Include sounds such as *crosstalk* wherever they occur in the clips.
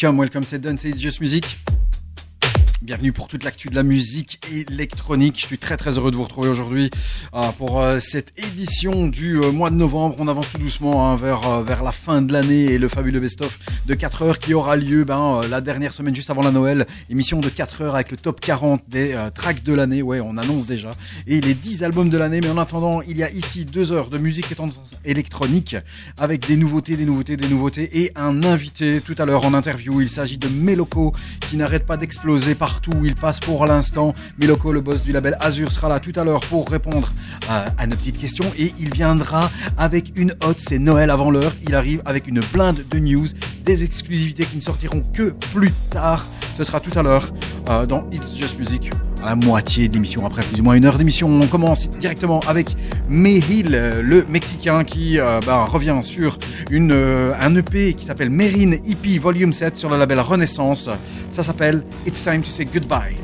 Welcome, welcome, c'est Done, c'est Just Music. Bienvenue pour toute l'actu de la musique électronique. Je suis très très heureux de vous retrouver aujourd'hui euh, pour euh, cette édition du euh, mois de novembre. On avance tout doucement hein, vers, vers la fin de l'année et le fabuleux best-of de 4 heures qui aura lieu ben, la dernière semaine juste avant la Noël. Émission de 4 heures avec le top 40 des tracks de l'année. Ouais, on annonce déjà. Et les 10 albums de l'année. Mais en attendant, il y a ici 2 heures de musique électronique avec des nouveautés, des nouveautés, des nouveautés et un invité tout à l'heure en interview. Il s'agit de Meloko qui n'arrête pas d'exploser où il passe pour l'instant. Meloko, le boss du label Azur, sera là tout à l'heure pour répondre à, à nos petites questions et il viendra avec une hotte. C'est Noël avant l'heure. Il arrive avec une blinde de news, des exclusivités qui ne sortiront que plus tard. Ce sera tout à l'heure euh, dans It's Just Music, à la moitié de l'émission, après plus ou moins une heure d'émission. On commence directement avec Mehil, le Mexicain qui euh, bah, revient sur euh, un EP qui s'appelle Merine EP Volume 7 sur le label Renaissance. Ça s'appelle It's Time to Say Goodbye.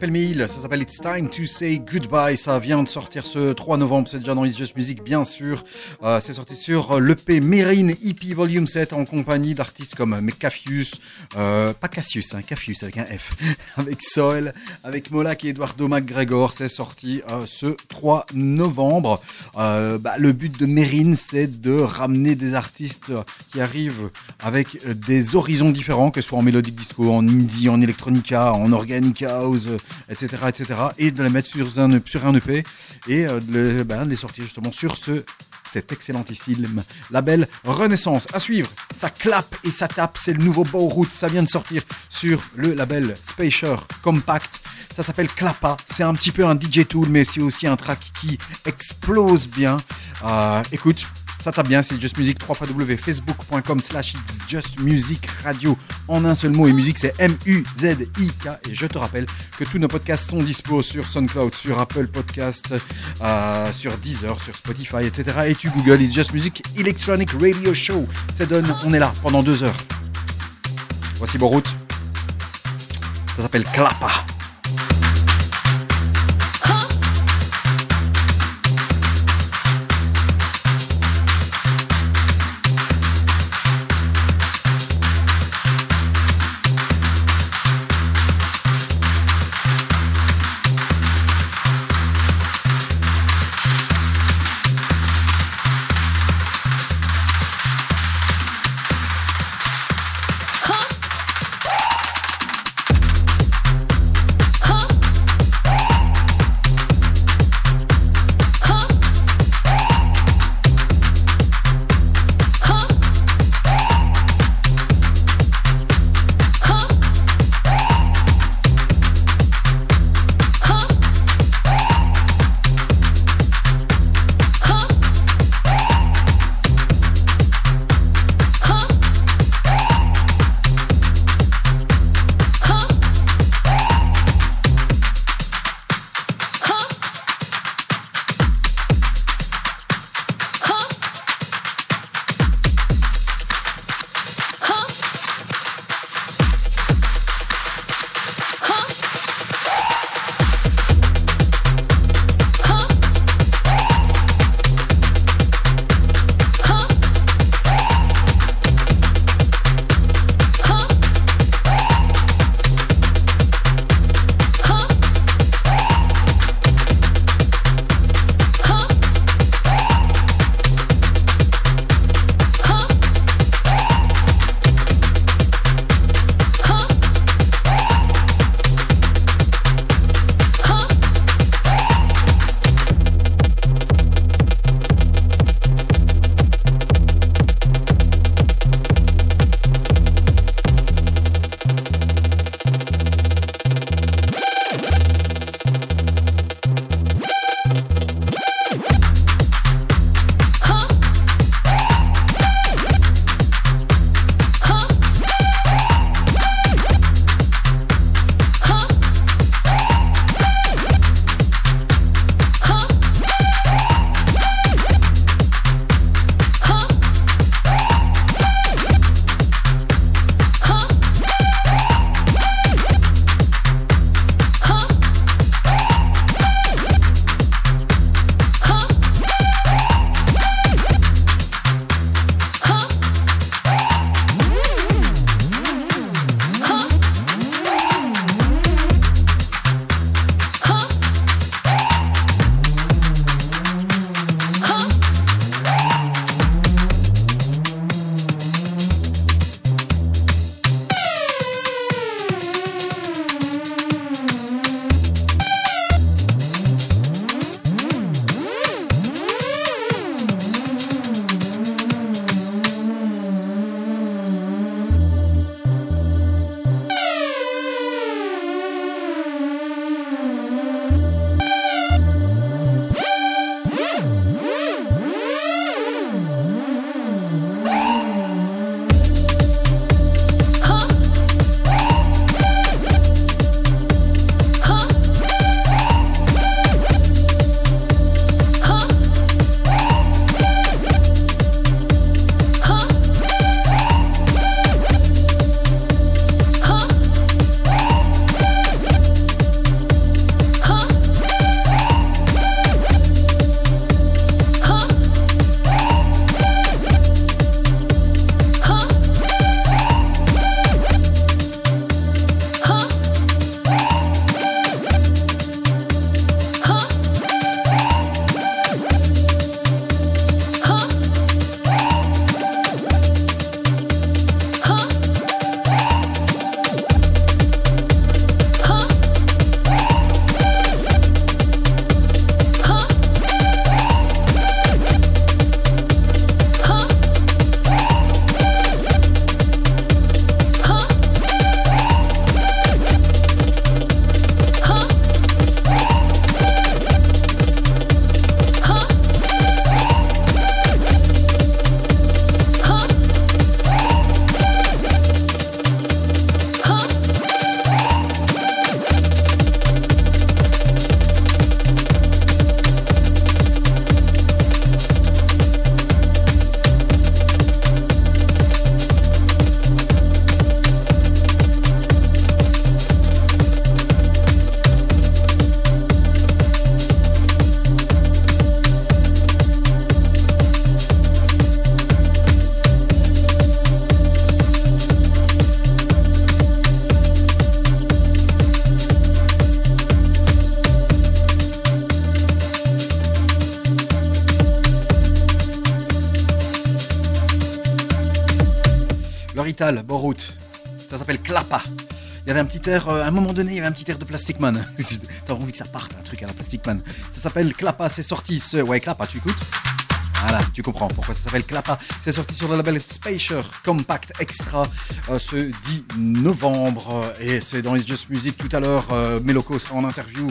Ça s'appelle It's Time to Say Goodbye. Ça vient de sortir ce 3 novembre, c'est déjà dans It's Just Music, bien sûr. Euh, c'est sorti sur l'EP Merine EP Volume 7 en compagnie d'artistes comme Cafius, euh, pas Cassius, hein, Cafius avec un F, *laughs* avec Soil, avec Molak et Eduardo McGregor. C'est sorti euh, ce 3 novembre. Euh, bah, le but de Merine, c'est de ramener des artistes qui arrivent avec des horizons différents, que ce soit en mélodique disco, en indie, en electronica, en organic house, etc., etc., et de les mettre sur un, sur un EP et euh, de les, ben, les sortir justement sur ce cet excellentissime label Renaissance. À suivre, ça clappe et ça tape, c'est le nouveau Bow Root, ça vient de sortir sur le label Spacer Compact. Ça s'appelle Clappa, c'est un petit peu un DJ tool, mais c'est aussi un track qui explose bien. Euh, écoute, ça tape bien, c'est Just Music 3 facebook.com slash it's Just Music Radio en un seul mot et musique c'est M-U-Z-I-K et je te rappelle que tous nos podcasts sont dispo sur SoundCloud, sur Apple Podcast, euh, sur Deezer, sur Spotify, etc. Et tu Google It's Just Music Electronic Radio Show. Ça donne, on est là pendant deux heures. Voici Borout. Ça s'appelle Clappa. Ça s'appelle Clapa. Il y avait un petit air, euh, à un moment donné, il y avait un petit air de Plastic Man. *laughs* T'as envie que ça parte, un truc à la Plastic Man. Ça s'appelle Clapa, c'est sorti ce. Ouais, Clapa, tu écoutes? Voilà, tu comprends pourquoi ça s'appelle Clapa. C'est sorti sur le label Spacer Compact Extra euh, ce 10 novembre. Et c'est dans It's Just Music tout à l'heure. Euh, Meloko sera en interview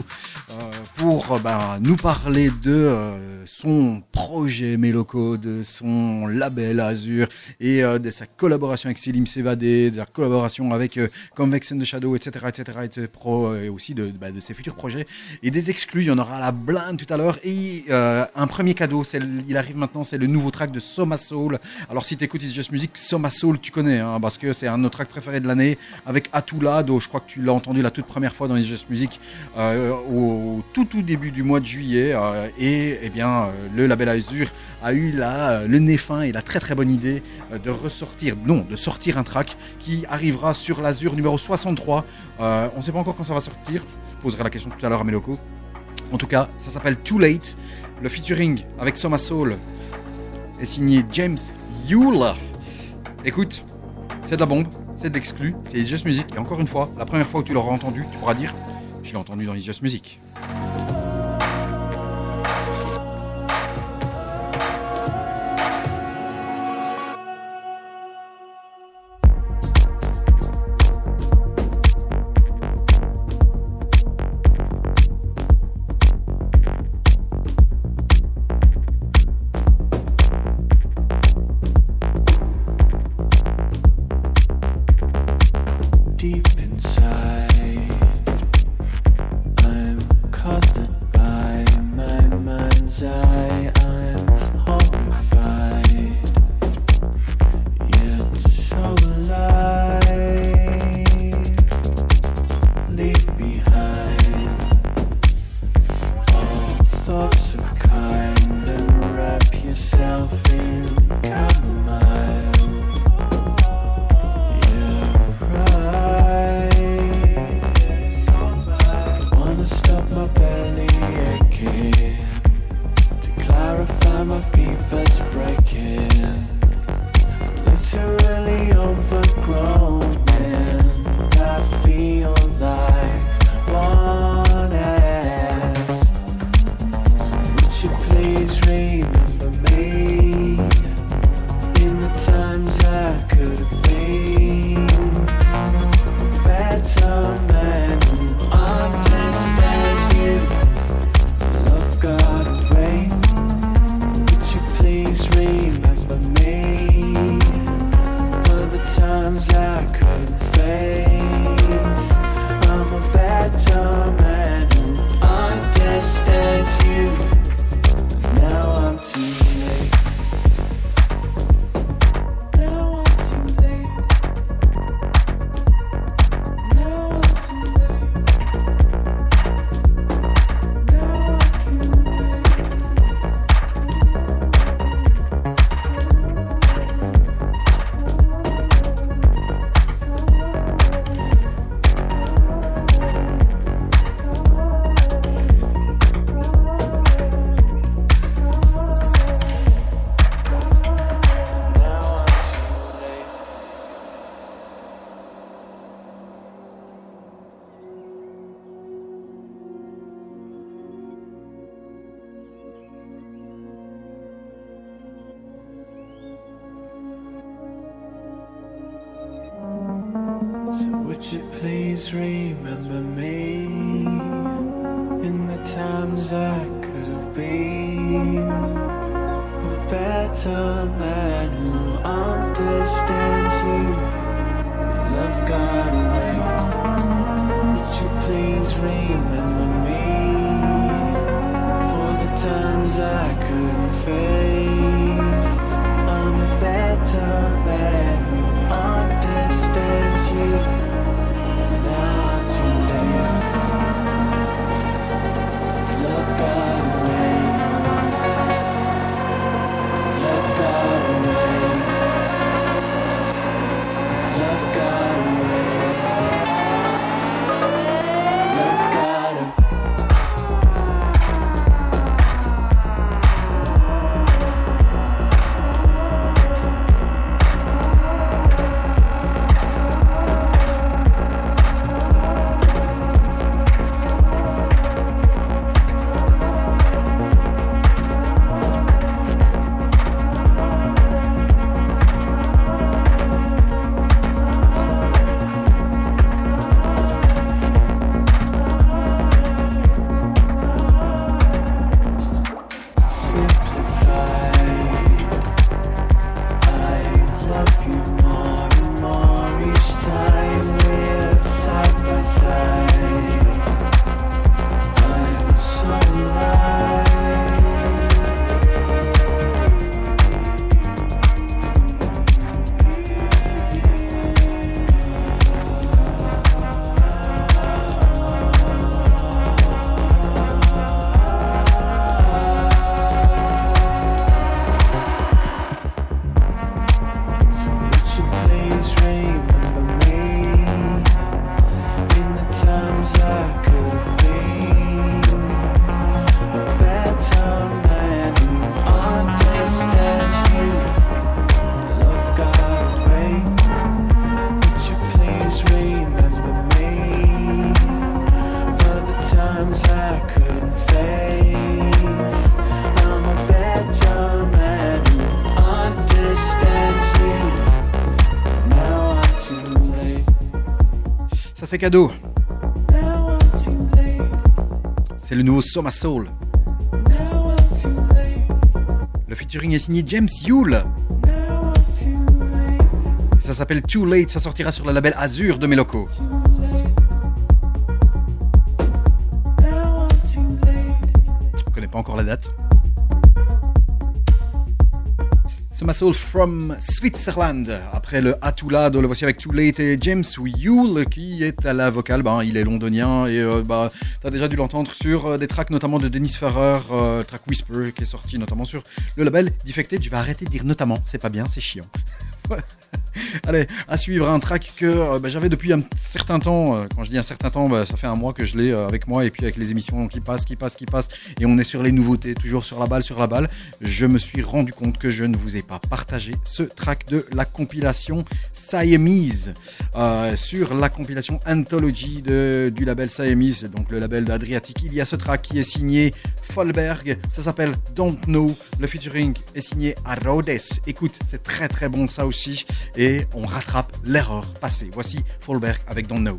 euh, pour euh, ben, nous parler de euh, son projet Meloko, de son label Azure et euh, de sa collaboration avec Selim Sevadé, de sa collaboration avec euh, Convex and the Shadow, etc. etc. et, de ses pro- et aussi de, bah, de ses futurs projets et des exclus. Il y en aura la blinde tout à l'heure. Et un premier cadeau, il arrive maintenant, c'est le nouveau track de Soma Soul. Alors si t'écoutes It's Just Music, Soma Soul, tu connais, hein, parce que c'est un de nos tracks préférés de l'année avec Atula, dont je crois que tu l'as entendu la toute première fois dans It's Just Music au tout tout début du mois de juillet. euh, et eh bien, euh, le label Azure a eu la, le nez fin et la très très bonne idée euh, de ressortir, non, de sortir un track qui arrivera sur l'Azure numéro 63. Euh, on ne sait pas encore quand ça va sortir. Je poserai la question tout à l'heure à Meloko. En tout cas, ça s'appelle Too Late. Le featuring avec Soma Soul est signé James Yule. Écoute, c'est de la bombe, c'est de l'exclu, c'est Just Music. Et encore une fois, la première fois que tu l'auras entendu, tu pourras dire Je l'ai entendu dans It's Just Music. Thank you. C'est cadeau. C'est le nouveau Soma Soul. Le featuring est signé James Yule. Ça s'appelle Too Late, ça sortira sur le label Azur de too late. On connaît pas encore la date. Soul from Switzerland. Après le Atulado, le voici avec Too Late et James Yule qui est à la vocale. Ben, il est londonien et euh, bah, tu as déjà dû l'entendre sur euh, des tracks notamment de Dennis Ferrer, euh, track Whisper qui est sorti notamment sur le label Defected. Je vais arrêter de dire notamment, c'est pas bien, c'est chiant. *laughs* Allez, à suivre un track que euh, bah, j'avais depuis un certain temps. Euh, Quand je dis un certain temps, bah, ça fait un mois que je l'ai euh, avec moi et puis avec les émissions qui passent, qui passent, qui passent. Et on est sur les nouveautés, toujours sur la balle, sur la balle. Je me suis rendu compte que je ne vous ai pas partagé ce track de la compilation Siamese sur la compilation Anthology de, du label Siamese, donc le label d'Adriatic. Il y a ce track qui est signé Folberg, ça s'appelle Don't Know. Le featuring est signé Arodes. Écoute, c'est très très bon ça aussi. Et on rattrape l'erreur passée. Voici Folberg avec Don't Know.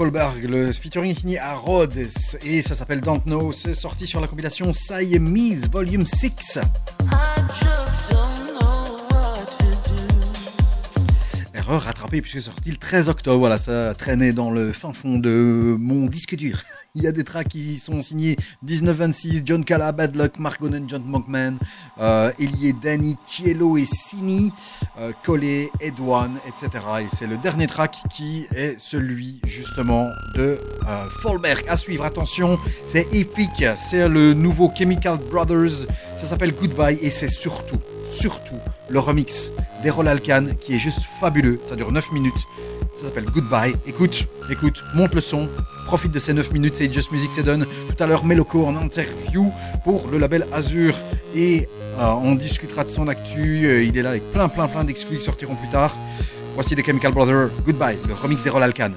Folberg, le featuring signé à Rhodes et ça s'appelle Don't Know. Sorti sur la compilation Siamese Volume 6. I just don't know what to do. Erreur rattrapée puisque sorti le 13 octobre. Voilà, ça traînait dans le fin fond de mon disque dur. Il y a des tracks qui sont signés 1926, John Cala, Bad Luck, Mark John Monkman, euh, Elie Danny, Tielo et Sini, euh, Collet, etc. Et c'est le dernier track qui est celui justement de euh, Fallberg. À suivre, attention, c'est épique, c'est le nouveau Chemical Brothers, ça s'appelle Goodbye et c'est surtout, surtout le remix d'Errol Alkan qui est juste fabuleux, ça dure 9 minutes. Ça s'appelle Goodbye. Écoute, écoute, monte le son, profite de ces 9 minutes, c'est Just Music c'est done. Tout à l'heure, Meloco en interview pour le label Azur. Et euh, on discutera de son actu. Euh, il est là avec plein, plein, plein d'exclus qui sortiront plus tard. Voici les Chemical Brothers. Goodbye, le remix d'Errol Alkan.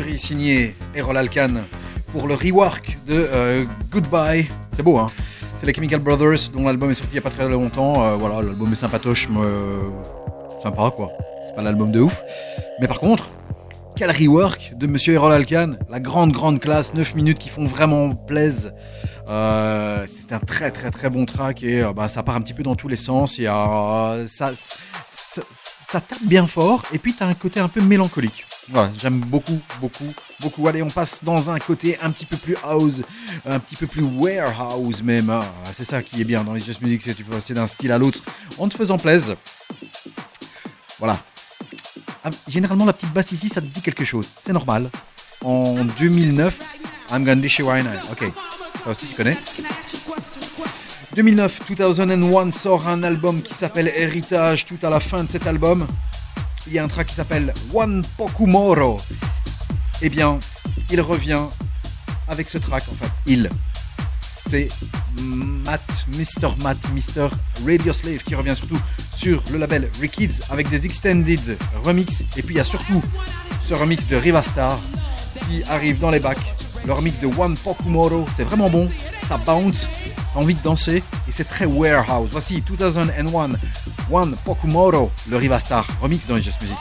Signée Errol Alkan pour le rework de euh, Goodbye. C'est beau, hein C'est les Chemical Brothers dont l'album est sorti il n'y a pas très longtemps. Euh, voilà, l'album est sympatoche, mais euh, sympa quoi. C'est pas l'album de ouf. Mais par contre, quel rework de Monsieur Errol Alkan. La grande, grande classe, 9 minutes qui font vraiment plaise. Euh, c'est un très, très, très bon track et euh, bah, ça part un petit peu dans tous les sens. Il y a, ça, ça, ça tape bien fort et puis tu as un côté un peu mélancolique. J'aime beaucoup, beaucoup, beaucoup. Allez, on passe dans un côté un petit peu plus house, un petit peu plus warehouse même. Ah, c'est ça qui est bien dans les Just Music, c'est que tu peux passer d'un style à l'autre en te faisant plaisir. Voilà. Ah, généralement, la petite basse ici, ça te dit quelque chose. C'est normal. En 2009, I'm gonna dish you right now. Ok, ça aussi tu connais. 2009, 2001 sort un album qui s'appelle Héritage. Tout à la fin de cet album, il y a un track qui s'appelle One Pokumoro. Eh bien, il revient avec ce track. En fait, il. C'est Matt, Mr. Matt, Mr. Radio Slave qui revient surtout sur le label Rikids avec des extended remix. Et puis il y a surtout ce remix de Rivastar qui arrive dans les bacs. Le remix de One Pokumoro, c'est vraiment bon. Ça bounce, t'as envie de danser et c'est très warehouse. Voici 2001 One Pokumoro, le Rivastar remix dans Just Music.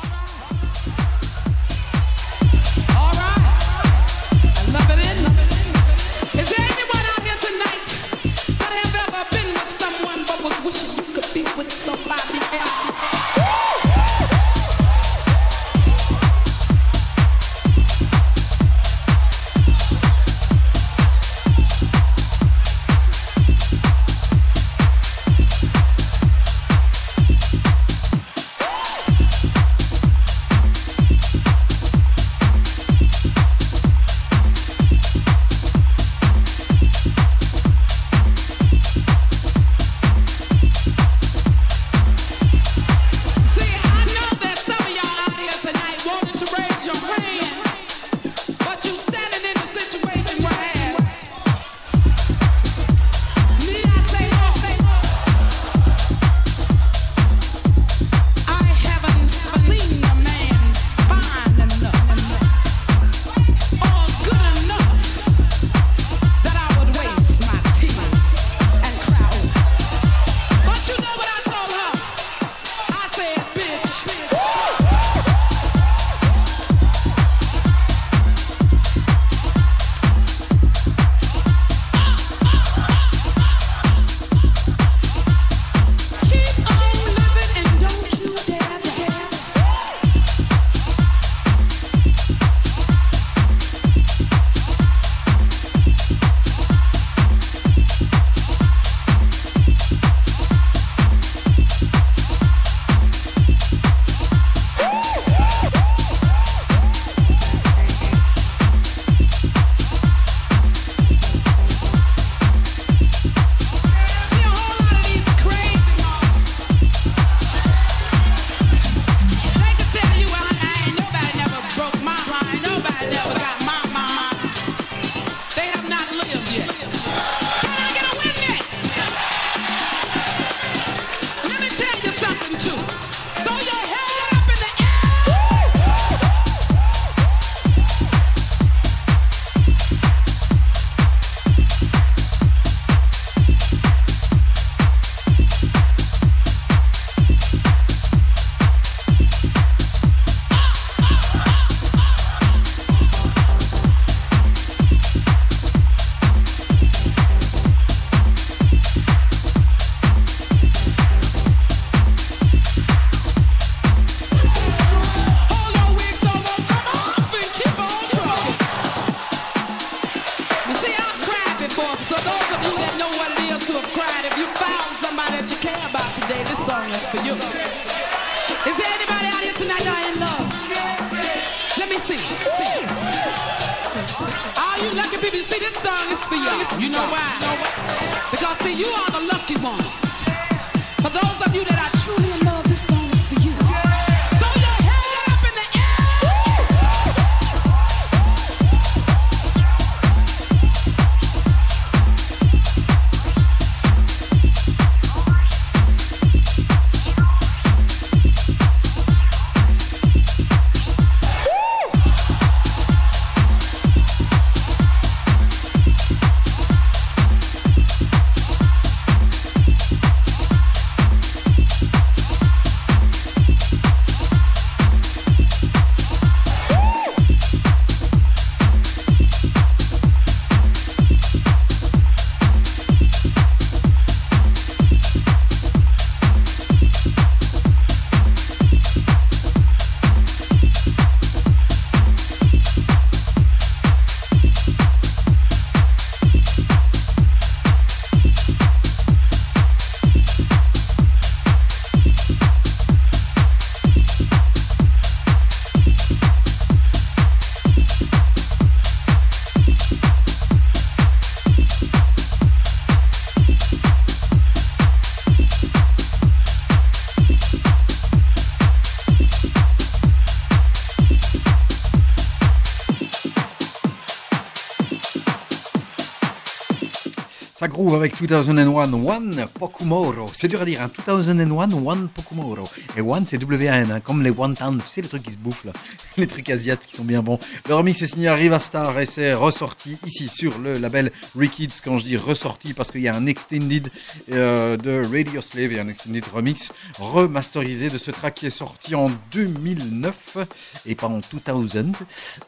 Ça groove avec 2001 One Pokumoro. C'est dur à dire, hein. 2001 One Pokumoro. Et One, c'est W-A-N, hein, comme les Wonton, tu sais, les trucs qui se bouffent là. *laughs* Les trucs asiatiques qui sont bien bons. Le remix est signé à Rivastar et c'est ressorti ici sur le label Rekids. Quand je dis ressorti, parce qu'il y a un extended euh, de Radio Slave et un extended remix remasterisé de ce track qui est sorti en 2009 et pas en 2000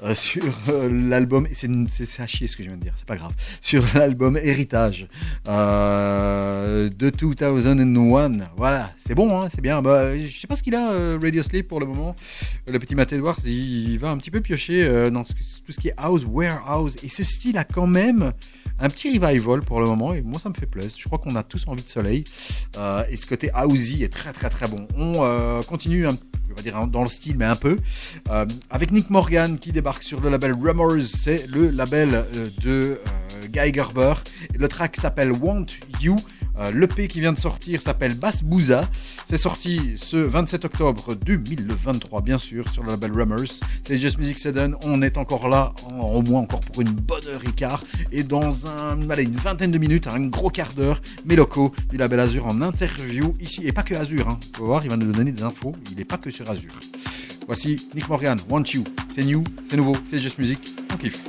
euh, sur euh, l'album. c'est à chier ce que je viens de dire, c'est pas grave. Sur l'album Héritage euh, de 2001. Voilà, c'est bon, hein, c'est bien. Bah, je sais pas ce qu'il a, euh, Radio Slave pour le moment. Le petit Matt Edwards, il, va un petit peu piocher euh, dans tout ce qui est house, warehouse. Et ce style a quand même un petit revival pour le moment. Et moi, ça me fait plaisir. Je crois qu'on a tous envie de soleil. Euh, et ce côté housey est très, très, très bon. On euh, continue un on va dire dans le style, mais un peu. Euh, avec Nick Morgan qui débarque sur le label Rummers, c'est le label de Guy Gerber. Le track s'appelle Want You. Euh, L'EP qui vient de sortir s'appelle Bass Booza. C'est sorti ce 27 octobre 2023, bien sûr, sur le label Rummers. C'est Just Music Sudden. On est encore là, en- au moins encore pour une bonne heure et quart. Et dans un, allez, une vingtaine de minutes, un gros quart d'heure, mes locaux du label Azure en interview ici. Et pas que Azure, hein. Vous voir, il va nous donner des infos. Il n'est pas que sur Azure. Voici Nick Morgan, Want You. C'est new, c'est nouveau, c'est Just Music. On kiffe.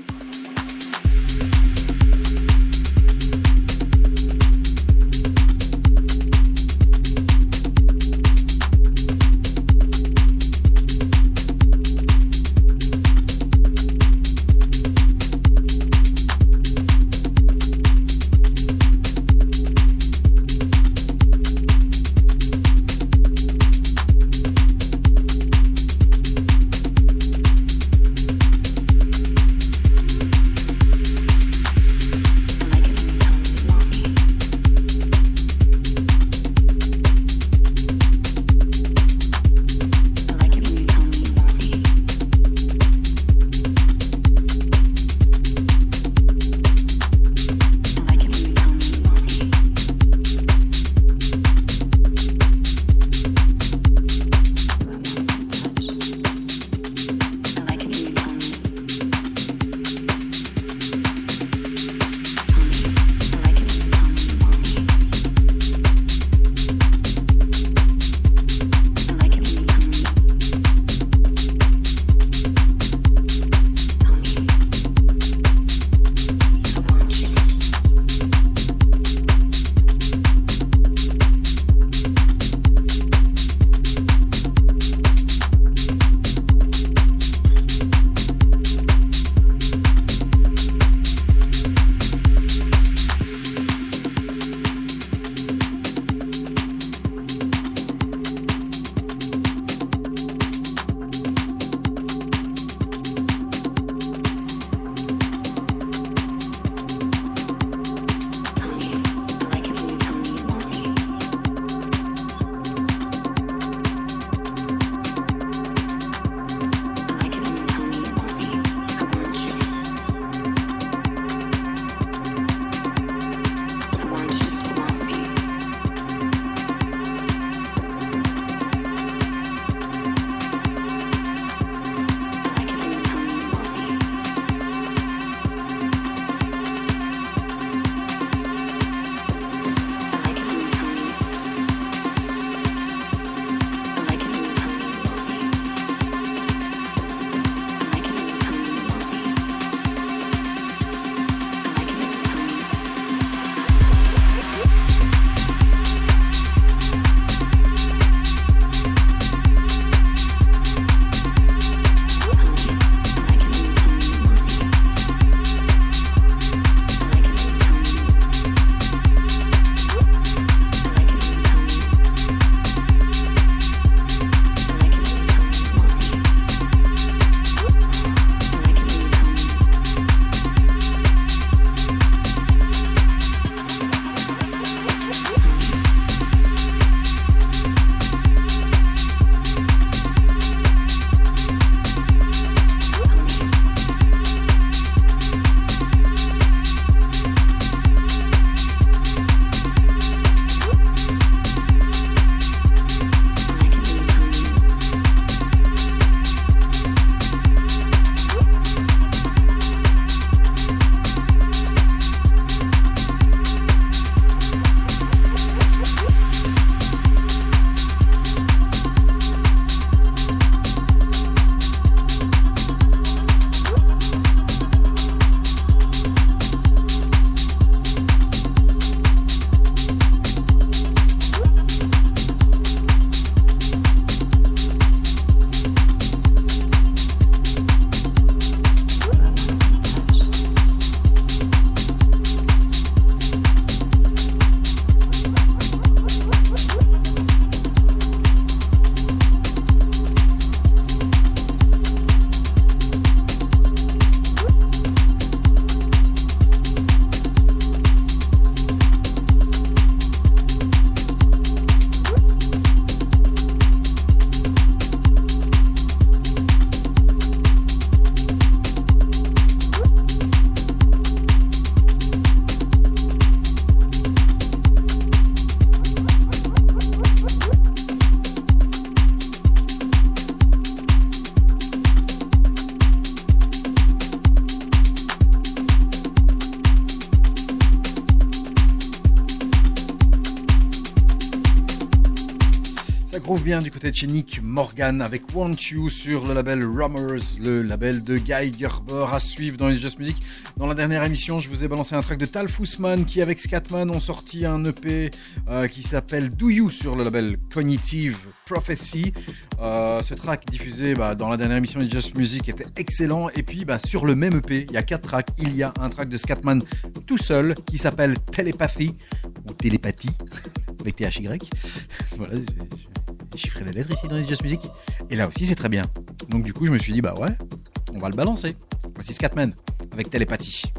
Du côté de chez Morgan avec Want You sur le label Rummers, le label de Guy Gerber à suivre dans les Just Music. Dans la dernière émission, je vous ai balancé un track de Tal Fussman qui, avec Scatman, ont sorti un EP euh, qui s'appelle Do You sur le label Cognitive Prophecy. Euh, ce track diffusé bah, dans la dernière émission de Just Music était excellent. Et puis bah, sur le même EP, il y a quatre tracks. Il y a un track de Scatman tout seul qui s'appelle Telepathy ou Télépathie *laughs* avec THY. *laughs* voilà, j'ai j'ai chiffré les lettres ici dans les Just Music. Et là aussi, c'est très bien. Donc du coup, je me suis dit, bah ouais, on va le balancer. Voici Scatman avec Télépathie.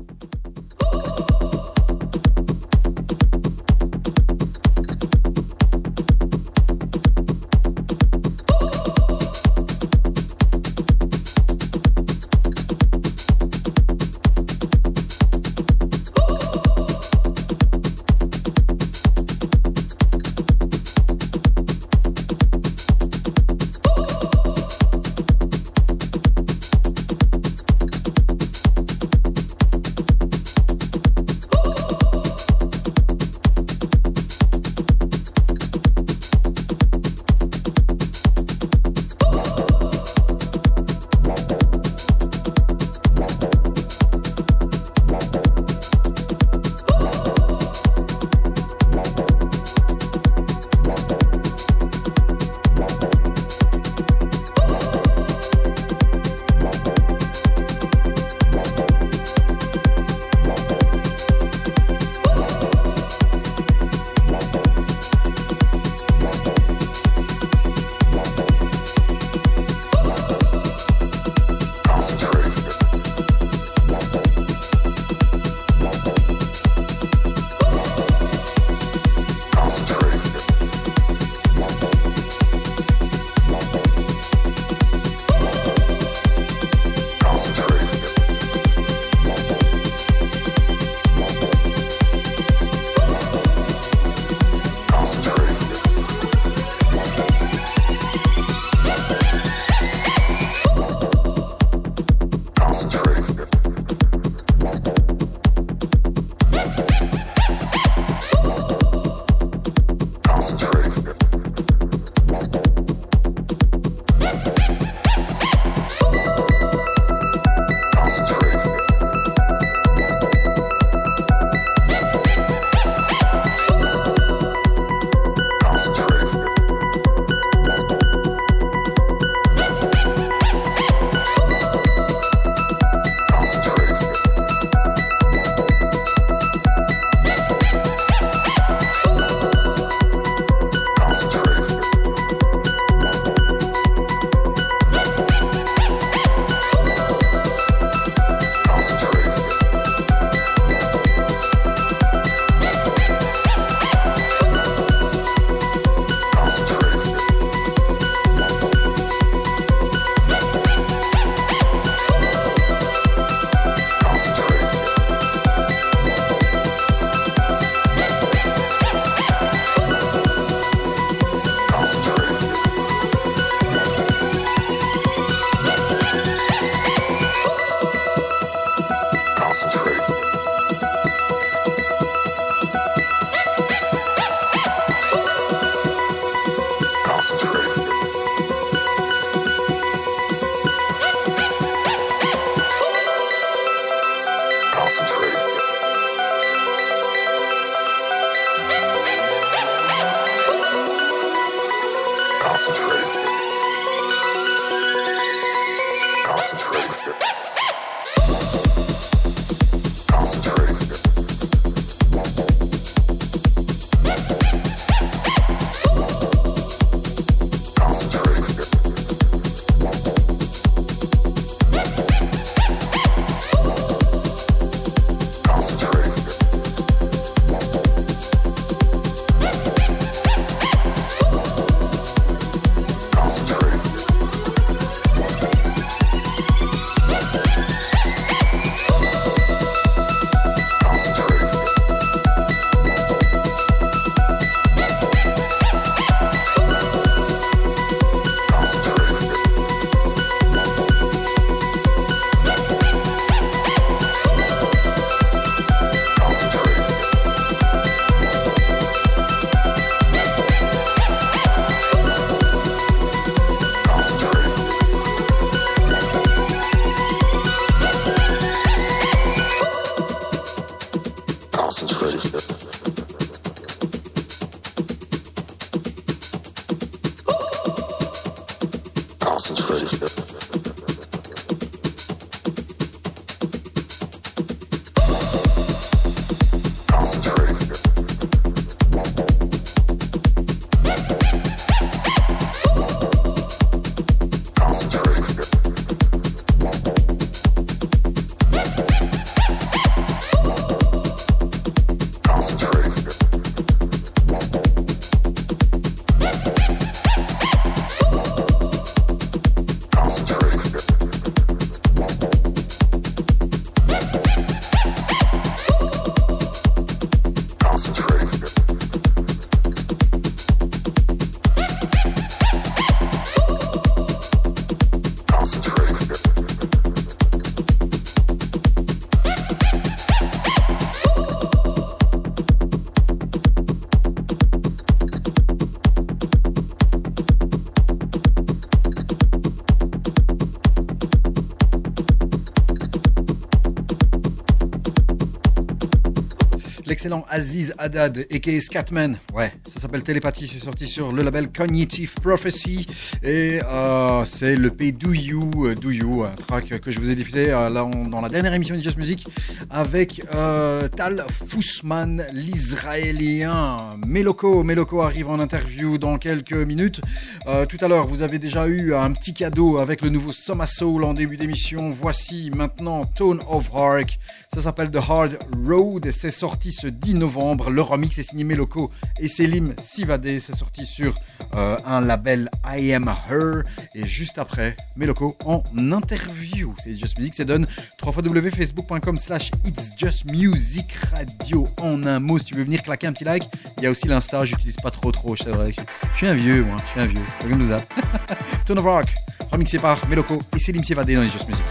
L'excellent Aziz Haddad, a.k.a. Scatman. Ouais, ça s'appelle Télépathie, c'est sorti sur le label Cognitive Prophecy. Et euh, c'est le P Do You, euh, Do You, un track que je vous ai diffusé euh, là, dans la dernière émission de Just Music avec Tal Fousman, l'Israélien. Meloko, Meloko arrive en interview dans quelques minutes. Tout à l'heure, vous avez déjà eu un petit cadeau avec le nouveau Soma Soul en début d'émission. Voici maintenant Tone of Hark. Ça s'appelle The Hard Road c'est sorti ce 10 novembre. Le remix est signé Meloko et Selim Sivadé. C'est sorti sur euh, un label I Am Her. Et juste après, Meloko en interview. C'est Just Music, c'est donne www.facebook.com slash It's Just Music Radio. En un mot, si tu veux venir claquer un petit like, il y a aussi l'Insta, j'utilise pas trop trop, c'est vrai. Je suis un vieux, moi, je suis un vieux. C'est pas comme ça. *laughs* Tone of Rock, remixé par Meloko et Selim Sivadé dans les Just Music.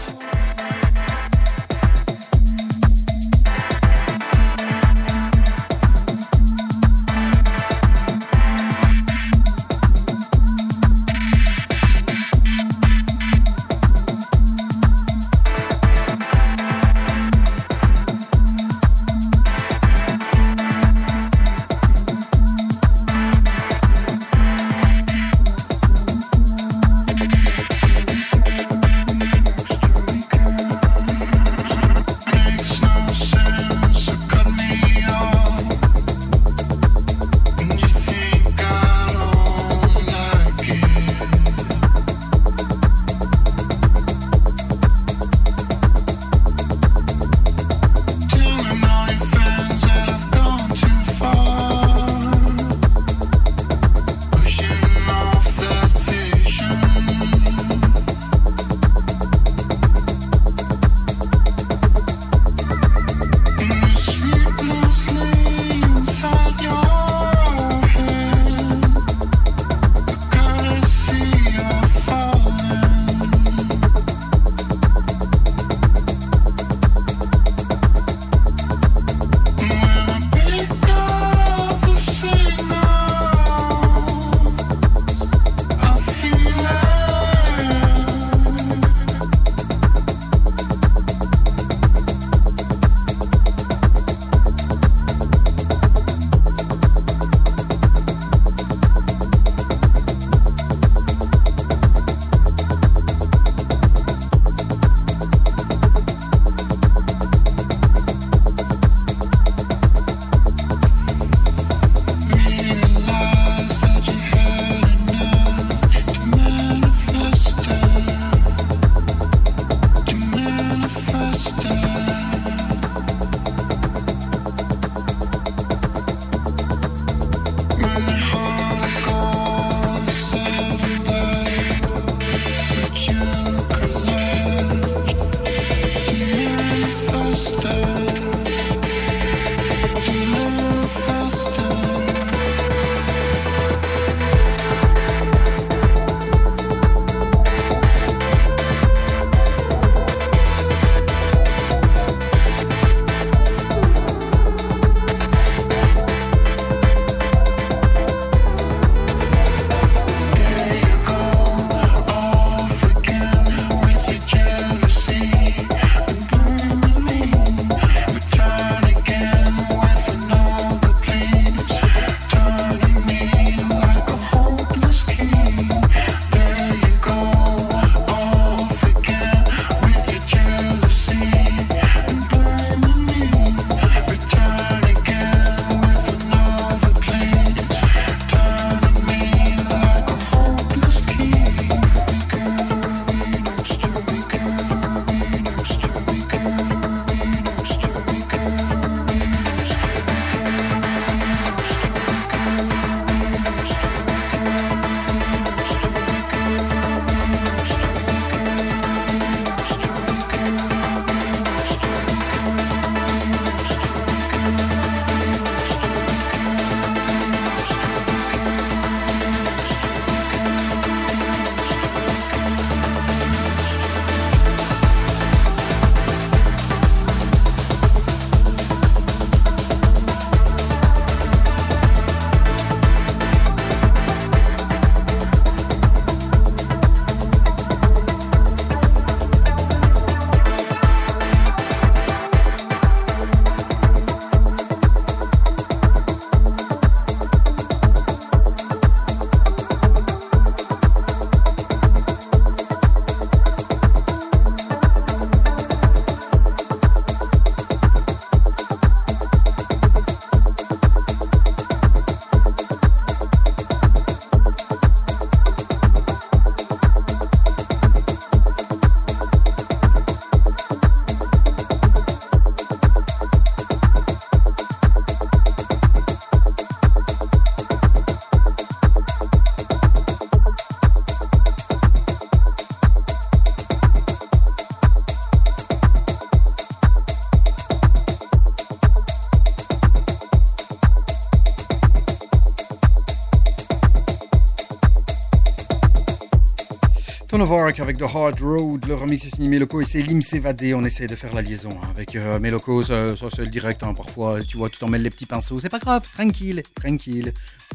Avec The Hard Road. Le remix est signé Meloko et c'est Lim S'évader. On essaie de faire la liaison hein, avec euh, Meloko. Ça, c'est le direct. hein. Parfois, tu vois, tu t'en mêles les petits pinceaux. C'est pas grave. Tranquille, tranquille.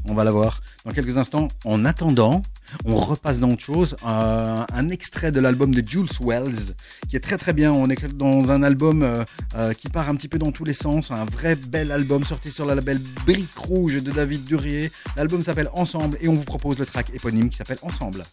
On va la voir dans quelques instants. En attendant, on repasse dans autre chose. Euh, un extrait de l'album de Jules Wells qui est très très bien. On est dans un album euh, euh, qui part un petit peu dans tous les sens. Un vrai bel album sorti sur le label Brique Rouge de David Durier. L'album s'appelle Ensemble et on vous propose le track éponyme qui s'appelle. Ensemble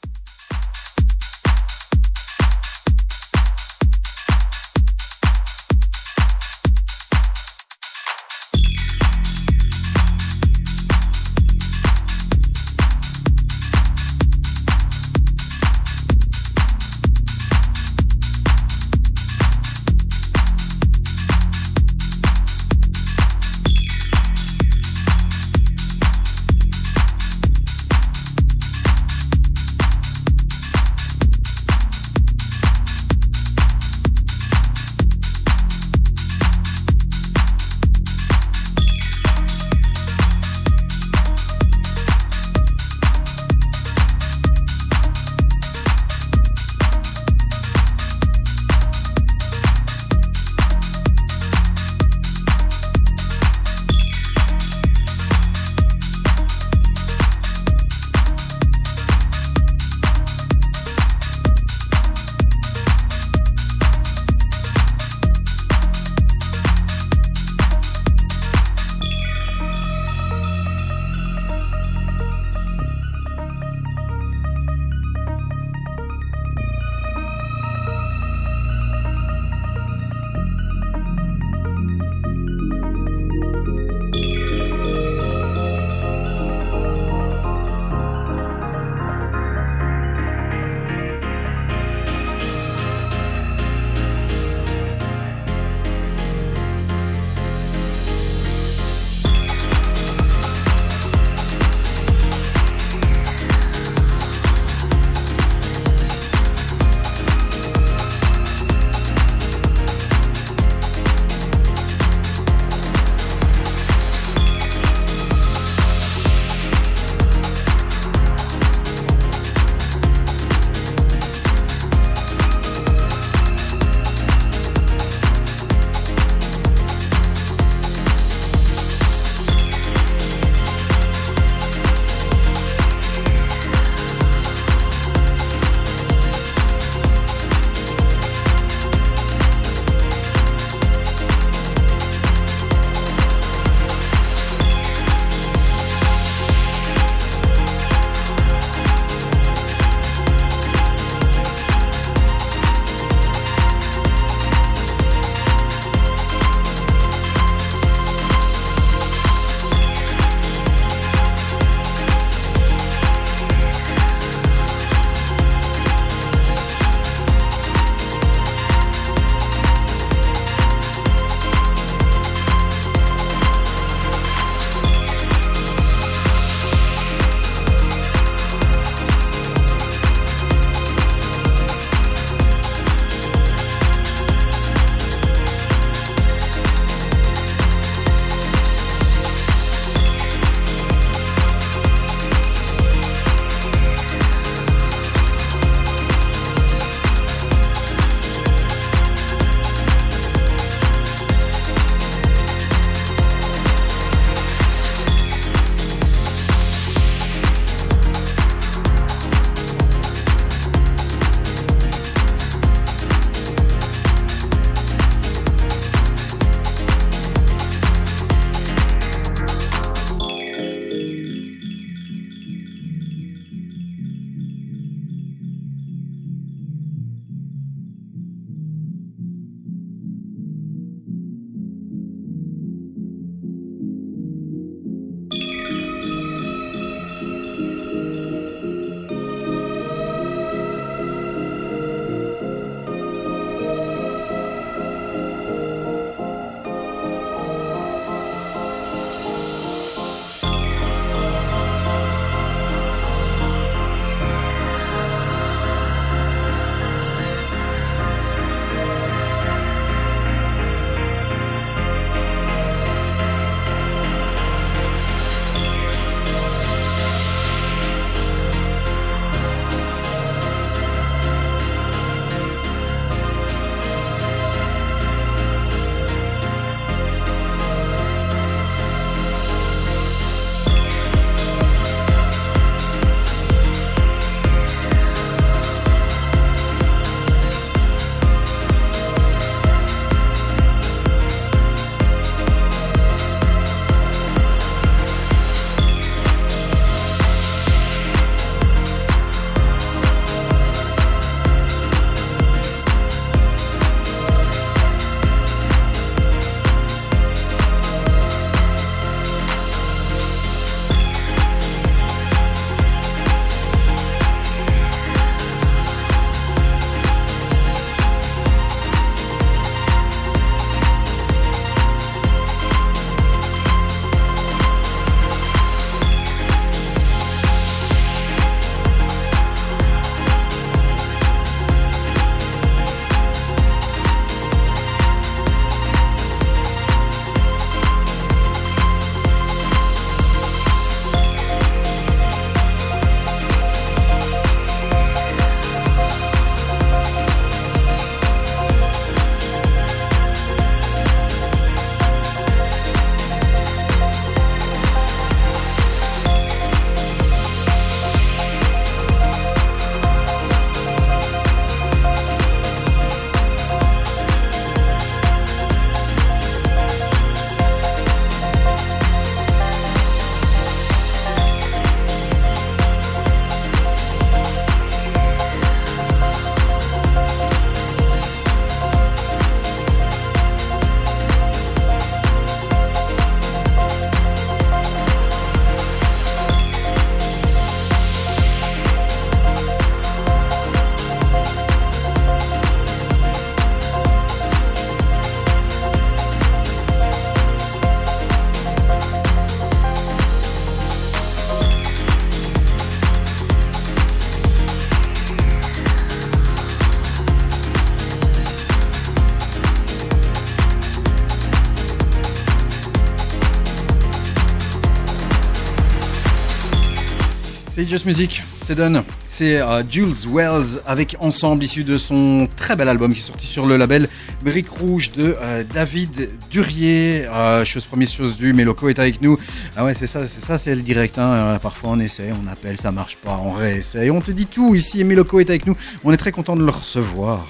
Just Music, c'est done. C'est euh, Jules Wells avec Ensemble, issu de son très bel album qui est sorti sur le label Brique Rouge de euh, David Durier. Euh, chose promise, chose due, Méloco est avec nous. Ah ouais, c'est ça, c'est ça, c'est le direct. hein. Parfois on essaie, on appelle, ça marche pas, on réessaye, on te dit tout ici. Et Méloco est avec nous. On est très content de le recevoir.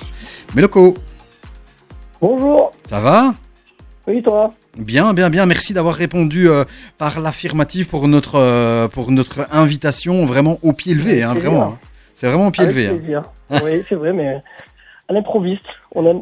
Méloco, Bonjour, ça va? Oui toi? Bien, bien, bien. Merci d'avoir répondu euh, par l'affirmative pour notre euh, pour notre invitation, vraiment au pied levé, hein, vraiment. C'est vraiment au pied Avec levé. hein. oui, c'est vrai, mais à l'improviste, on aime.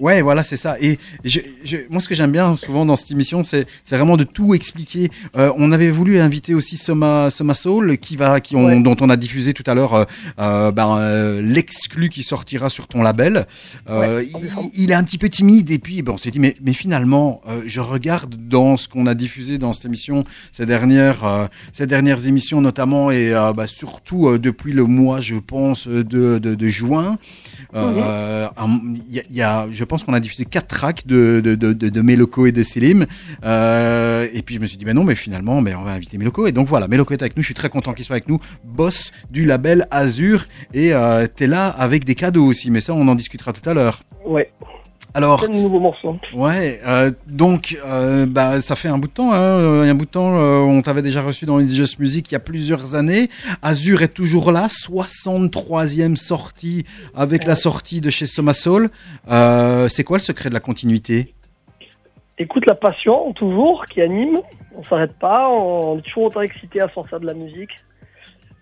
Ouais, voilà, c'est ça. Et je, je- moi, ce que j'aime bien souvent dans cette émission, c'est vraiment de tout expliquer. Euh, on avait voulu inviter aussi Soma, Soma Soul, qui va, qui on- Ouais. dont on a diffusé tout à l'heure euh, euh, ben, euh, l'exclu qui sortira sur ton label. Ouais, il, est un petit peu timide et puis on s'est dit, mais, mais finalement, je regarde dans ce qu'on a diffusé dans cette émission ces dernières, ces dernières émissions notamment et bah, surtout depuis le mois, je pense, de, de, de juin. Il y, a- y a, je pense qu'on a diffusé quatre tracks de, de, de, Meloko et de Selim. Euh, et puis je me suis dit, ben non, mais finalement, ben, on va inviter Meloko. Et donc voilà, Meloko est avec nous. Je suis très content qu'il soit avec nous. Boss du label Azur. Et euh, t'es là avec des cadeaux aussi. Mais ça, on en discutera tout à l'heure. Ouais, Alors, plein de nouveaux morceaux. Ouais, euh, donc euh, bah, ça fait un bout de temps. Hein, euh, un bout de temps, euh, on t'avait déjà reçu dans Just Music il y a plusieurs années. Azur est toujours là, 63e sortie avec la sortie de chez Soma Soul. C'est quoi le secret de la continuité? Écoute la passion, toujours, qui anime. On s'arrête pas, on est toujours autant excité à sortir de la musique.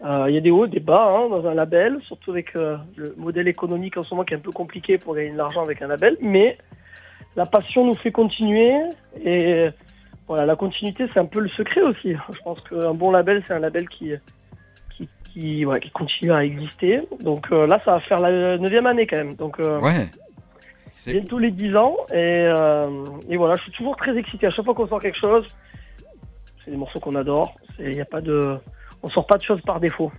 Euh, Il y a des hauts, des bas hein, dans un label, surtout avec euh, le modèle économique en ce moment qui est un peu compliqué pour gagner de l'argent avec un label. Mais la passion nous fait continuer et voilà, la continuité c'est un peu le secret aussi. Je pense qu'un bon label c'est un label qui qui, qui, ouais, qui continue à exister. Donc euh, là ça va faire la neuvième année quand même. Donc euh, Ouais. Bientôt les 10 ans et, euh, et voilà, je suis toujours très excité à chaque fois qu'on sort quelque chose. C'est des morceaux qu'on adore. Il y a pas de, on sort pas de choses par défaut.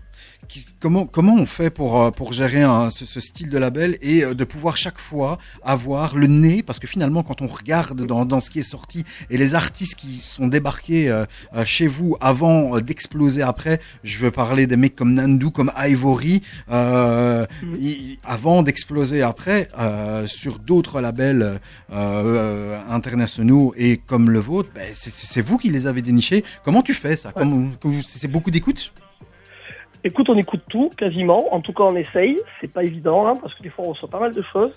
Qui- Comment, comment on fait pour, euh, pour gérer un- ce, ce style de label et euh, de pouvoir chaque fois avoir le nez? Parce que finalement, quand on regarde dans, dans ce qui est sorti et les artistes qui sont débarqués euh, chez vous avant d'exploser après, je veux parler des mecs comme Nandu, comme Ivory, euh, ils- avant d'exploser après euh, sur d'autres labels internationaux et comme le vôtre, ben, c'est- vous qui les avez dénichés. Comment tu fais ça? C'est beaucoup d'écoute? Écoute, on écoute tout, quasiment. En tout cas, on essaye. C'est pas évident, hein, parce que des fois, on reçoit pas mal de choses.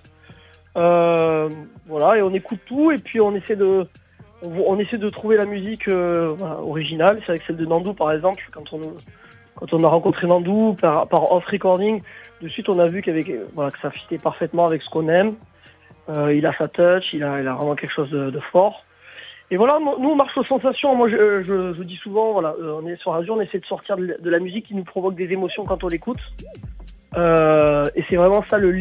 Euh, voilà, et on écoute tout, et puis on essaie de, on, essaie de trouver la musique euh, voilà, originale. C'est que celle de Nandou, par exemple, quand on, quand on a rencontré Nandou par, par off recording, de suite, on a vu qu'avec, euh, voilà, que ça fitait parfaitement avec ce qu'on aime. Euh, il a sa touch, il a, il a vraiment quelque chose de, de fort. Et voilà, nous on marche aux sensations. Moi, je, je, je dis souvent, voilà, euh, on est sur Azure, on essaie de sortir de, la- musique qui nous provoque des émotions quand on l'écoute. Euh, et c'est vraiment ça le,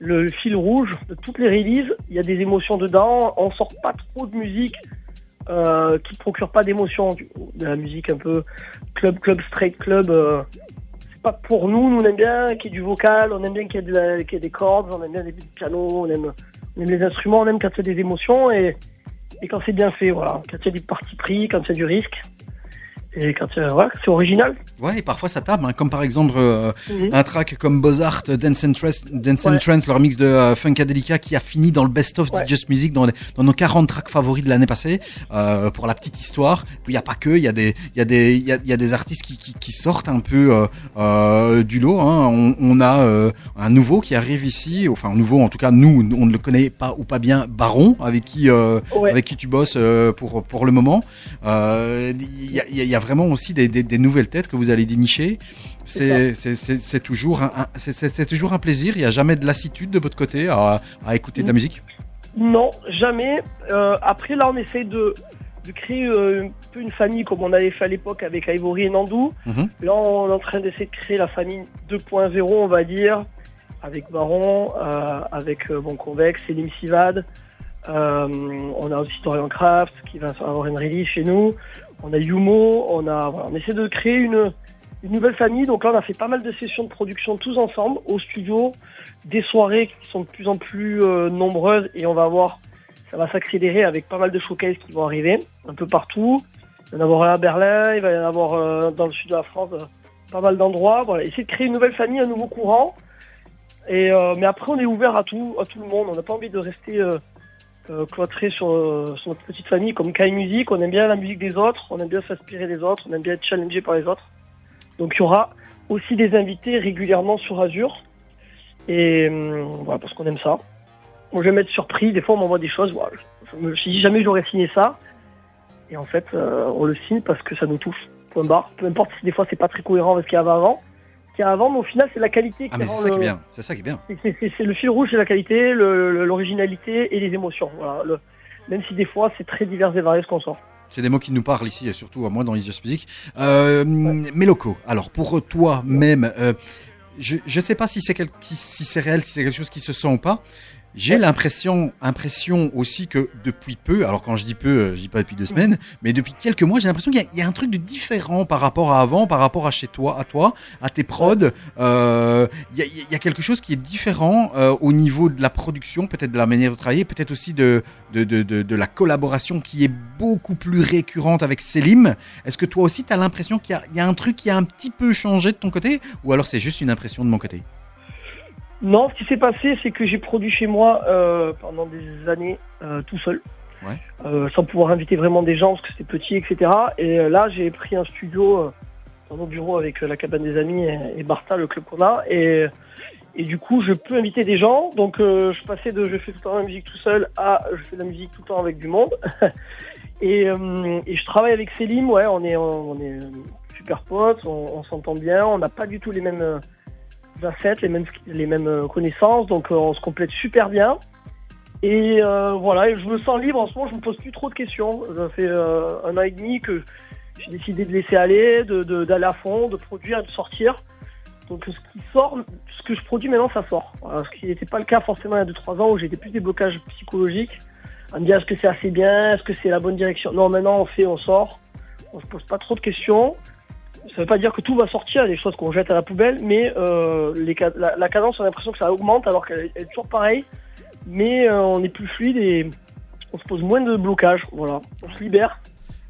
le fil rouge de toutes les releases. Il y a des émotions dedans. On sort pas trop de musique euh, qui procure pas d'émotions. De la musique un peu club, club, straight club. euh, c'est pas pour nous. Nous on aime bien qu'il y ait du vocal, on aime bien qu'il y ait, de la- des cordes, on aime bien des pianos, on aime, on aime les instruments, on aime quand il y a des émotions et et quand c'est bien fait, voilà. Quand a du parti pris, quand a du risque. Et quand a- voilà, c'est original. Ouais, et parfois ça tape, hein, comme par exemple euh, Mhm. un track comme Bozart, Dance and Trance, Dance and Ouais. Trance, leur mix de euh, Funkadelica qui a fini dans le best-of Ouais. de Just Music dans, les- dans nos 40 tracks favoris de l'année passée, euh, pour la petite histoire. Il n'y a pas que, il y, a des- y, a des- il y, a, y a des artistes qui, qui, qui sortent un peu euh, euh, du lot. Hein. On, on a euh, un nouveau qui arrive ici, enfin un nouveau en tout cas, nous, on ne le connaît pas ou pas bien, Baron, avec qui, euh, Ouais. avec qui tu bosses euh, pour, pour le moment. Euh, Il y, a, y a vraiment aussi des, des, des nouvelles têtes que vous allez dénicher. C'est toujours, un, toujours plaisir. Il n'y a jamais de lassitude de votre côté à, à écouter de la Mm. musique? Non, jamais. Euh, après, là, on essaie de, de créer euh, un peu une famille comme on avait fait à l'époque avec Ivory et Nandou. Mhm. Là, on est en train d'essayer de créer la famille 2.0, on va dire, avec Baron, euh, avec bon, Convex, Selim Sivad. Euh, on a aussi Dorian Kraft qui va avoir une release chez nous. On a Yumo. On a, voilà, on essaie de créer une, nouvelle famille. Donc là, on a fait pas mal de sessions de production tous ensemble au studio, des soirées qui sont de plus en plus euh, nombreuses et on va avoir, ça va s'accélérer avec pas mal de showcases qui vont arriver un peu partout. Il va y en avoir à Berlin, il va y en avoir euh, dans le sud de la France, euh, pas mal d'endroits. Voilà, essayer de créer une nouvelle famille, un nouveau courant. Et mais après, on est ouvert à tout, à tout le monde. On n'a pas envie de rester euh, euh, cloîtré sur, euh, sur notre petite famille comme Kai Music. On aime bien la musique des autres, on aime bien s'inspirer des autres, on aime bien être challengé par les autres. Donc il y aura aussi des invités régulièrement sur Azure. Et hum, voilà, parce qu'on aime ça. Moi, je vais m'être surpris. Des fois, on m'envoie des choses. Voilà, je, je me suis dit jamais j'aurais signé ça. Et en fait, euh, on le signe parce que ça nous touche. Point barre. Peu importe si des fois c'est pas très cohérent avec ce qu'il y avait avant. Qu'il y a avant, mais au final, c'est la qualité qui Ah, mais c'est ça qui est bien. C'est ça qui est bien. c'est- c'est- c'est c'est le fil rouge, c'est la qualité, le- le- l'originalité et les émotions. Voilà, même si des fois c'est très divers et varié ce qu'on sort. C'est des mots qui nous parlent ici, et surtout à moi dans Easy Music. Euh, Méloko, alors pour toi-même, euh, je ne sais pas si c'est quel- qui- si c'est réel, si c'est quelque chose qui se sent ou pas. J'ai l'impression, impression aussi que depuis peu, alors quand je dis peu, euh, je dis pas depuis deux semaines, mais depuis quelques mois, j'ai l'impression qu'il y a- un truc de différent par rapport à avant, par rapport à chez toi, à toi, à tes prods. Euh, Il y, a, quelque chose qui est différent euh, au niveau de la production, peut-être de la manière de travailler, peut-être aussi de, de, de, la collaboration qui est beaucoup plus récurrente avec Selim. Est-ce que toi aussi, tu as l'impression qu'il y y a un truc qui a un petit peu changé de ton côté Ou alors c'est juste une impression de mon côté? Non, ce qui s'est passé, c'est que j'ai produit chez moi euh, pendant des années euh, tout seul, Ouais. Euh, sans pouvoir inviter vraiment des gens parce que c'était petit, etc. Et là, j'ai pris un studio dans nos bureaux avec la cabane des amis et, et Bartha, le club qu'on a. Et, et du coup, je peux inviter des gens. Donc, je passais de je fais tout le temps la musique tout seul à je fais de la musique tout le temps avec du monde. *laughs* et, et je travaille avec Célim. Ouais, on est, on est super potes, on, on s'entend bien. On n'a pas du tout les mêmes assets, les mêmes, les mêmes euh, connaissances. Donc, euh, on se complète super bien. Et euh, voilà, je me sens libre en ce moment, je me pose plus trop de questions. Ça fait un an et demi que j'ai décidé de laisser aller, de- de- d'aller à fond, de produire de sortir. Donc ce qui sort, ce que je produis maintenant, ça sort. Voilà, ce qui n'était pas le cas forcément il y a 2-3 ans où j'étais plus des blocages psychologiques. À me dire est-ce que c'est assez bien, est-ce que c'est la bonne direction? Non, maintenant on fait, on sort. On se pose pas trop de questions. Ça veut pas dire que tout va sortir, il y a des choses qu'on jette à la poubelle, mais euh, la, cadence, on a l'impression que ça augmente alors qu'elle est- elle est toujours pareille mais euh, on est plus fluide et on se pose moins de blocages. Voilà, on se libère.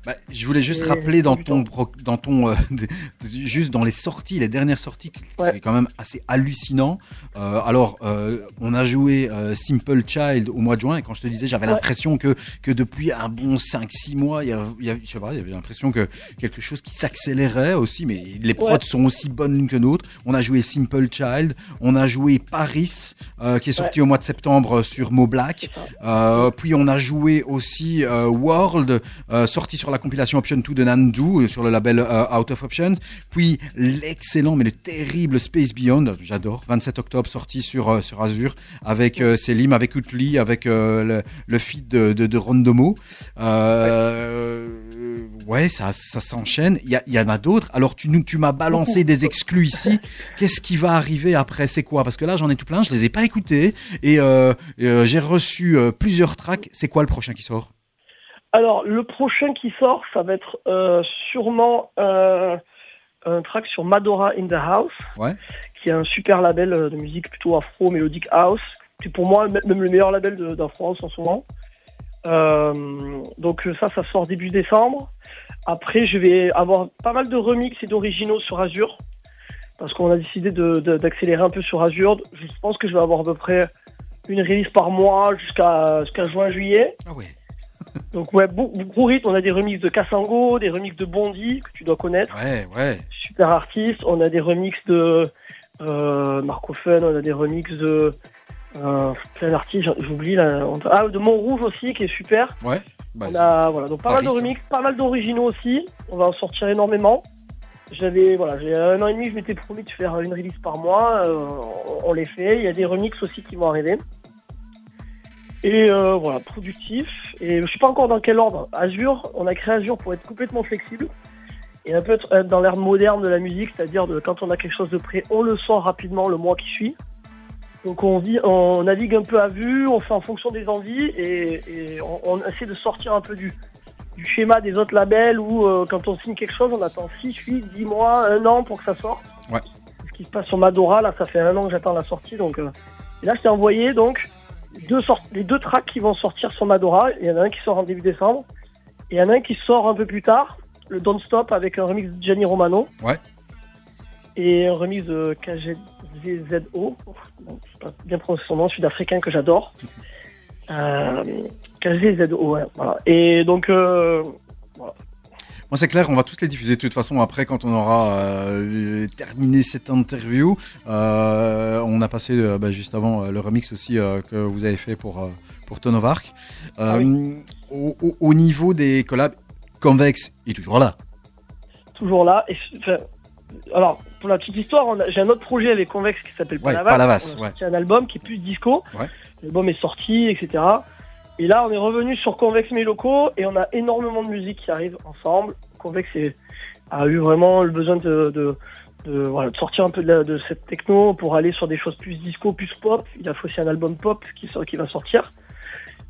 Bah, je voulais juste rappeler dans ton, dans ton, euh, *laughs* juste dans les sorties, les dernières sorties, qui Ouais. c'est quand même assez hallucinant. Euh, alors, euh, on a joué Simple Child au mois de juin, et quand je te disais, j'avais Ouais. l'impression que, que depuis un bon 5-6 mois, il y a, il y a- je sais pas, il y avait l'impression que quelque chose qui s'accélérait aussi, mais les prods Ouais. sont aussi bonnes l'une que l'autre. On a joué Simple Child, on a joué Paris, qui est sorti au mois de septembre sur Mo Black. Puis on a joué aussi World, sorti sur la compilation Option 2 de Nandu, euh, sur le label euh, Out of Options. Puis l'excellent mais le terrible Space Beyond, j'adore, 27 octobre, sorti sur, euh, sur Azure, avec euh, Selim, avec Utli, avec euh, le, feed de, de, de Rondomo. Ouais, ça, ça s'enchaîne. Il y, en a d'autres. Alors tu, tu m'as balancé des exclus ici. Qu'est-ce qui va arriver après? C'est quoi? Parce que là, j'en ai tout plein, je les ai pas écoutés. Et j'ai reçu plusieurs tracks. C'est quoi le prochain qui sort? Alors, le prochain qui sort, ça va être euh, sûrement euh, un track sur Madora in the House, Ouais. qui est un super label euh, de musique plutôt afro, mélodique house. C'est pour moi même le meilleur label d'afro en ce moment. Euh, donc euh, ça, ça sort début décembre. Après, je vais avoir pas mal de remix et d'originaux sur Azure, parce qu'on a décidé d'accélérer un peu sur Azure. Je pense que je vais avoir à peu près une release par mois jusqu'à jusqu'à juin-juillet. Ah. *laughs* Donc ouais, gros rythme, on a des remixes de Kassango, des remixes de Bondy, que tu dois connaître, Ouais, ouais. super artiste, on a des remixes de euh, Marco Fun, on a des remixes de euh, plein d'artistes, j'oublie là, ah, de Montrouge aussi, qui est super. Ouais. Bah, On a, voilà, donc pas mal de remixes, pas mal d'originaux aussi, on va en sortir énormément. J'avais, voilà, j'ai un an et demi, je m'étais promis de faire une release par mois, euh, on, on les fait, il y a des remixes aussi qui vont arriver. Et euh, voilà, productif. Et je sais pas encore dans quel ordre. Azure, on a créé Azure pour être complètement flexible et un peu être être dans l'ère moderne de la musique, c'est-à-dire de quand on a quelque chose de prêt, on le sort rapidement le mois qui suit. Donc on, vit, on navigue un peu à vue, on fait en fonction des envies et, et on, on essaie de sortir un peu du, du schéma des autres labels où euh, quand on signe quelque chose, on attend 6, 8, 10 mois, un an pour que ça sorte. Ouais. Ce qui se passe sur Madora, là, ça fait un an que j'attends la sortie. Donc, euh, et là, je t'ai envoyé donc deux les deux tracks qui vont sortir sur Madora. Il y en a un qui sort en début décembre et il y en a un qui sort un peu plus tard, le Don't Stop avec un remix de Gianni Romano. Ouais. et un remix de KGZO, bien prononcer son nom, sud-africain que j'adore. Euh, KGZO, ouais, voilà. Et donc, euh, Moi, c'est clair, on va tous les diffuser de toute façon après quand on aura euh, terminé cette interview. Euh, on a passé euh, bah, juste avant le remix aussi que vous avez fait pour, pour Ton of Arc. Ah au, au- au niveau des collabs, Convex est toujours là. toujours là. Et, enfin, alors, pour la petite histoire, j'ai un autre projet avec Convex qui s'appelle Ouais, Palavas. Palavas, on a ouais. sorti un album qui est plus disco. Ouais. L'album est sorti, etc. Et là, on est revenu sur Convex Mes Locaux et on a énormément de musique qui arrive ensemble. Convex a eu vraiment le besoin de, de, de, voilà, de sortir un peu de, la- de cette techno pour aller sur des choses plus disco, plus pop. Il a fait aussi un album pop qui, qui va sortir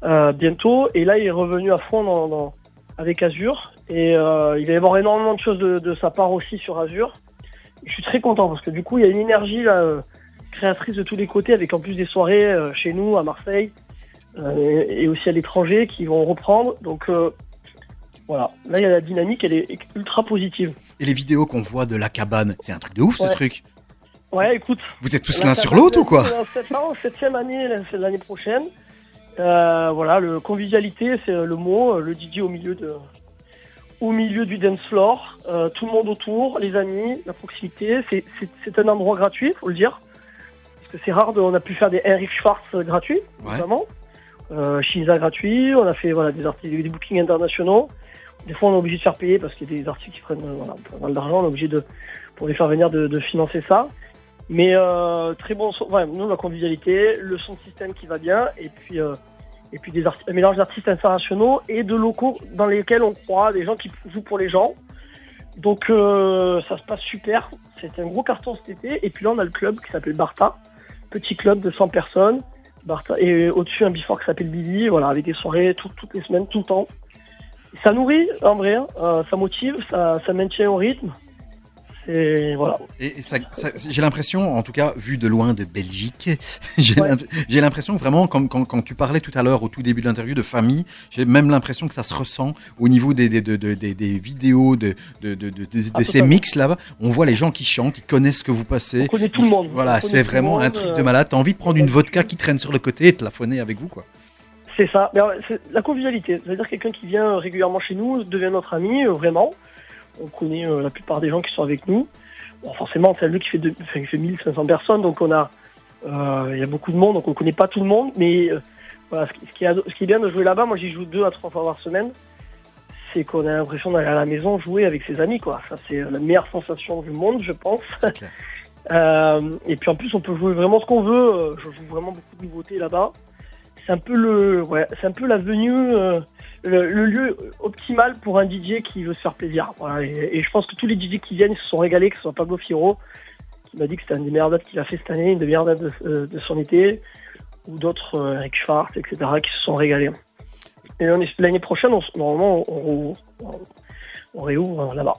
euh, bientôt. Et là, il est revenu à fond dans, dans- avec Azure. Et euh, il va y avoir énormément de choses de, sa part aussi sur Azure. Je suis très content parce que du coup, il y a une énergie là, euh, créatrice de tous les côtés, avec en plus des soirées euh, chez nous, à Marseille, et, et aussi à l'étranger, qui vont reprendre. Donc euh, voilà, là, il y a la dynamique, elle est ultra positive. Et les vidéos qu'on voit de la cabane, c'est un truc de ouf ce truc. Ouais, écoute. Vous êtes tous l'un sur l'autre ou quoi euh, non, septième année, c'est l'année prochaine. Euh, voilà, le convivialité, c'est le mot. euh, Le DJ au milieu de, au milieu du dance floor, euh, tout le monde autour, les amis, la proximité. C'est, un endroit gratuit, faut le dire, parce que c'est rare. De, on a pu faire des Henrik Schwartz euh, gratuits, Ouais. notamment. Euh, gratuit. On a fait voilà des des bookings internationaux. Des fois, on est obligé de faire payer parce qu'il y a des artistes qui prennent euh, voilà, pas mal d'argent. On est obligé de, pour les faire venir, de, de financer ça. Mais euh, très bon ouais, nous la convivialité, le son système qui va bien, et puis euh, et puis des un mélange d'artistes internationaux et de locaux dans lesquels on croit, des gens qui jouent pour les gens. Donc ça se passe super, c'est un gros carton cet été. Et puis là on a le club qui s'appelle Barta, petit club de 100 personnes. Et au-dessus un before qui s'appelle Billy, voilà avec des soirées tout- toutes les semaines, tout le temps. Ça nourrit en vrai, hein, euh, ça motive, ça maintient au rythme. Et voilà. Et et ça- ça- j'ai l'impression, en tout cas, vu de loin de Belgique, *laughs* j'ai Ouais. l'impression vraiment, quand, quand tu parlais tout à l'heure au tout début de l'interview de famille, j'ai même l'impression que ça se ressent au niveau des, des, de- de- des, des vidéos de, de, de, de, de- de Ah, ces mix là-bas. On voit les gens qui chantent, qui connaissent ce que vous passez. On connaît tout le monde. Voilà, c'est vraiment un truc euh, de malade. T'as envie de prendre une vodka qui traîne sur le côté et de la faunner avec vous, quoi. C'est ça. Mais, la convivialité. C'est-à-dire quelqu'un qui vient régulièrement chez nous devient notre ami, euh, vraiment. On connaît euh, la plupart des gens qui sont avec nous. Bon, forcément, c'est lui qui fait, deux- enfin, qui fait 1500 personnes, donc on a, euh, il y a beaucoup de monde, donc on connaît pas tout le monde. Mais euh, voilà, ce qui, ce qui est, ce qui est bien de jouer là-bas, moi j'y joue deux à trois fois par semaine, c'est qu'on a l'impression d'aller à la maison jouer avec ses amis, quoi. Ça, c'est la meilleure sensation du monde, je pense. *laughs* Euh, et puis en plus, on peut jouer vraiment ce qu'on veut. Je joue vraiment beaucoup de nouveautés là-bas. C'est un peu le, ouais, c'est un peu la venue, euh, le, le lieu optimal pour un DJ qui veut se faire plaisir. Voilà, et, et je pense que tous les DJ qui viennent se sont régalés, que ce soit Pablo Firo, qui m'a dit que c'était une des meilleures dates qu'il a fait cette année, une des meilleures dates de, euh, de son été, ou d'autres, euh, Eric Schwartz, etc., qui se sont régalés. Et l'année prochaine, on, normalement, on, on, on réouvre euh, là-bas.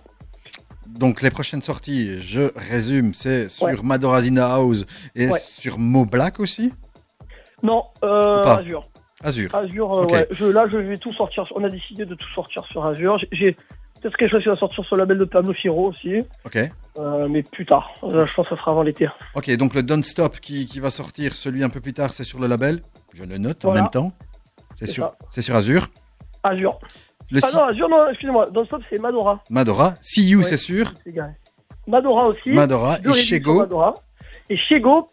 Donc les prochaines sorties, je résume, c'est sur Ouais. Madorazina House et Ouais. sur Mo Black aussi? Non, euh, Azure. Azure. Azure, euh, ouais. Je, là, je vais tout sortir. On a décidé de tout sortir sur Azure. J'ai- peut-être quelque chose qui va sortir sur le label de Pablo Firo aussi, Ok. euh, mais plus tard. Euh, je pense que ça sera avant l'été. Ok, donc le Don't Stop qui, qui va sortir, celui un peu plus tard, c'est sur le label. Je le note en même temps. C'est sur, sur Azure. Azure. Le Ah si- non, Azure, non, excusez-moi. Don't Stop, c'est Madora. Madora. See You, Ouais. c'est sûr. Madora aussi. Madora et Shego. Madora. Et Shego,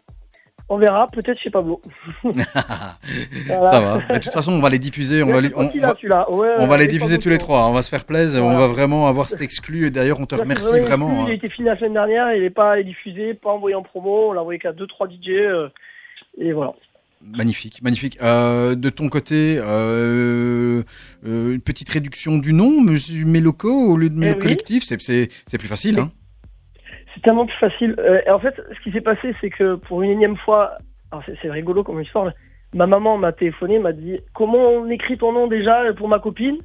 on verra, peut-être chez Pablo. *laughs* Voilà. Ça va. Mais de toute façon, on va les diffuser. On va, les, on, celui-là. Ouais, on va les diffuser tous les trois. On va se faire plaisir. On va vraiment avoir cet exclu. Et D'ailleurs, on te Là, remercie vraiment vraiment. exclu, hein. Il a été fini la semaine dernière, il n'est pas diffusé, pas envoyé en promo, on l'a envoyé qu'à 2-3 DJ. euh, et voilà. Magnifique, magnifique. Euh, de ton côté, euh, une petite réduction du nom, Monsieur Méloco, au lieu de Mélo Eh oui. Collectif, c'est- plus facile. Hein C'est tellement plus facile. Euh, et en fait, ce qui s'est passé, c'est que pour une énième fois, alors c'est rigolo comme histoire, mais ma maman m'a téléphoné, m'a dit comment on écrit ton nom déjà pour ma copine?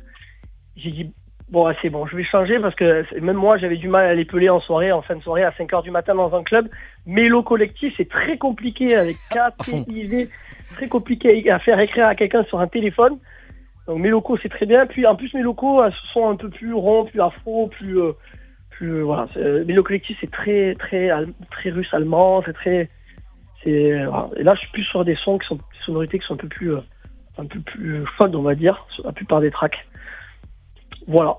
J'ai dit bon, c'est bon, je vais changer parce que même moi, j'avais du mal à l'épeler en soirée, en fin de soirée, à 5 heures du matin dans un club. Mélo collectif, c'est très compliqué avec K, À fond. T, I, V, très compliqué à faire écrire à quelqu'un sur un téléphone. Donc mes locaux, c'est très bien. Puis en plus, mes locaux euh, sont un peu plus ronds, plus afro, plus, euh, plus voilà. c'est- Mais le collectif c'est très très très russe allemand, c'est très c'est voilà. et là je suis plus sur des sons qui sont des sonorités qui sont un peu plus euh, un peu plus chaudes on va dire sur la plupart des tracks. Voilà.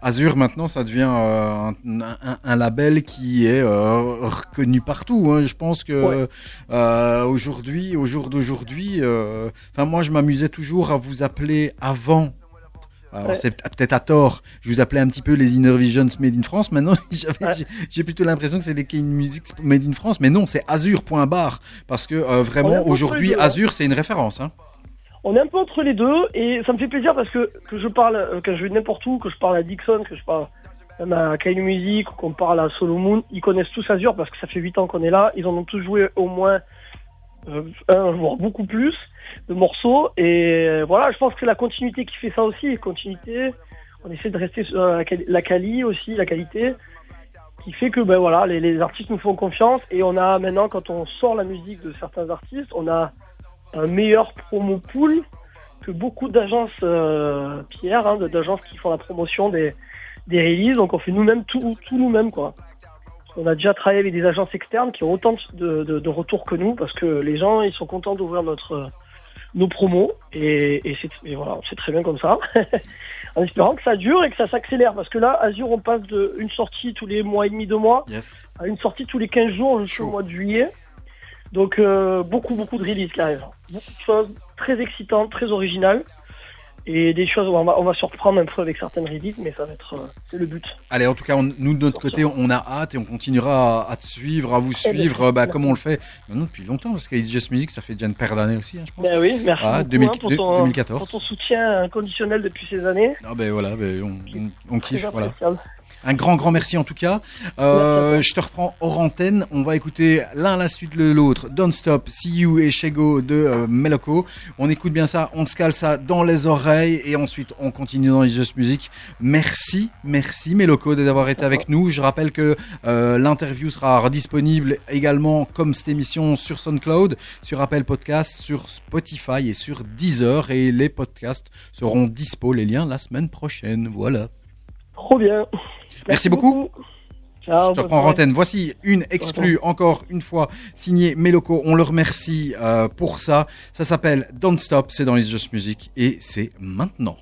Azure, maintenant, ça devient euh, un, un- un label qui est euh, reconnu partout. hein. Je pense que Ouais. euh, aujourd'hui, au jour d'aujourd'hui, euh, enfin moi, je m'amusais toujours à vous appeler avant. Alors Ouais. c'est peut- peut-être à tort. Je vous appelais un petit peu les Inner Visions Made in France. Maintenant, *laughs* Ouais. j'ai- plutôt l'impression que c'est les Kane Music Made in France. Mais non, c'est Azure. Point barre. Parce que euh, vraiment, aujourd'hui, hein. Azure, c'est une référence. hein. On est un peu entre les deux et ça me fait plaisir parce que que je parle euh, que je vais n'importe où, que je parle à Dixon, que je parle même à Kainu Music qu'on parle à Solomon, ils connaissent tous Azure parce que ça fait 8 ans qu'on est là, ils en ont tous joué au moins un voire beaucoup plus de morceaux et euh, voilà, je pense que c'est la continuité qui fait ça aussi, continuité. On essaie de rester sur la, quali- la quali aussi, la qualité qui fait que ben voilà, les, les artistes nous font confiance et on a maintenant quand on sort la musique de certains artistes, on a un meilleur promo pool que beaucoup d'agences euh, Pierre, hein, d'agences qui font la promotion des, des releases. Donc on fait nous-mêmes tout, tout nous-mêmes quoi. On a déjà travaillé avec des agences externes qui ont autant de, de, de retours que nous parce que les gens ils sont contents d'ouvrir notre nos promos et, et c'est voilà c'est très bien comme ça *laughs* en espérant que ça dure et que ça s'accélère parce que là Azure on passe de une sortie tous les mois et demi deux mois Yes. à une sortie tous les 15 jours jusqu'au mois de juillet. Donc euh, beaucoup beaucoup de releases qui arrivent. Beaucoup de choses très excitantes, très originales. Et des choses où on va, on va surprendre un peu avec certaines releases, mais ça va être euh, le but. Allez, en tout cas, on- nous de notre côté, on a hâte et on continuera à, à te suivre, à vous Eh bien, suivre, bah, comme on le fait maintenant depuis longtemps, parce qu'Ace Just Music, ça fait déjà une paire d'années aussi, hein, je pense. Ben oui, merci Ah, beaucoup 2000 hein, pour, ton, 2014. pour ton soutien inconditionnel depuis ces années. Ah ben voilà, ben, on, on- kiffe, voilà. Un grand, grand merci en tout cas. Euh, je te reprends hors antenne. On va écouter l'un la suite de l'autre. Don't Stop, See You et Shego de euh, Meloko. On écoute bien ça, on se cale ça dans les oreilles et ensuite on continue dans les Just Music. Merci, merci Meloko d'avoir été avec nous. Je rappelle que euh, l'interview sera disponible également comme cette émission sur SoundCloud, sur Apple Podcast, sur Spotify et sur Deezer et les podcasts seront dispo les liens la semaine prochaine. Voilà. Trop bien. Merci beaucoup. Ciao. Je te reprends antenne. Voici une exclue, encore une fois, signée Meloko. On le remercie euh, pour ça. Ça s'appelle Don't Stop, c'est dans les Just Music et c'est maintenant.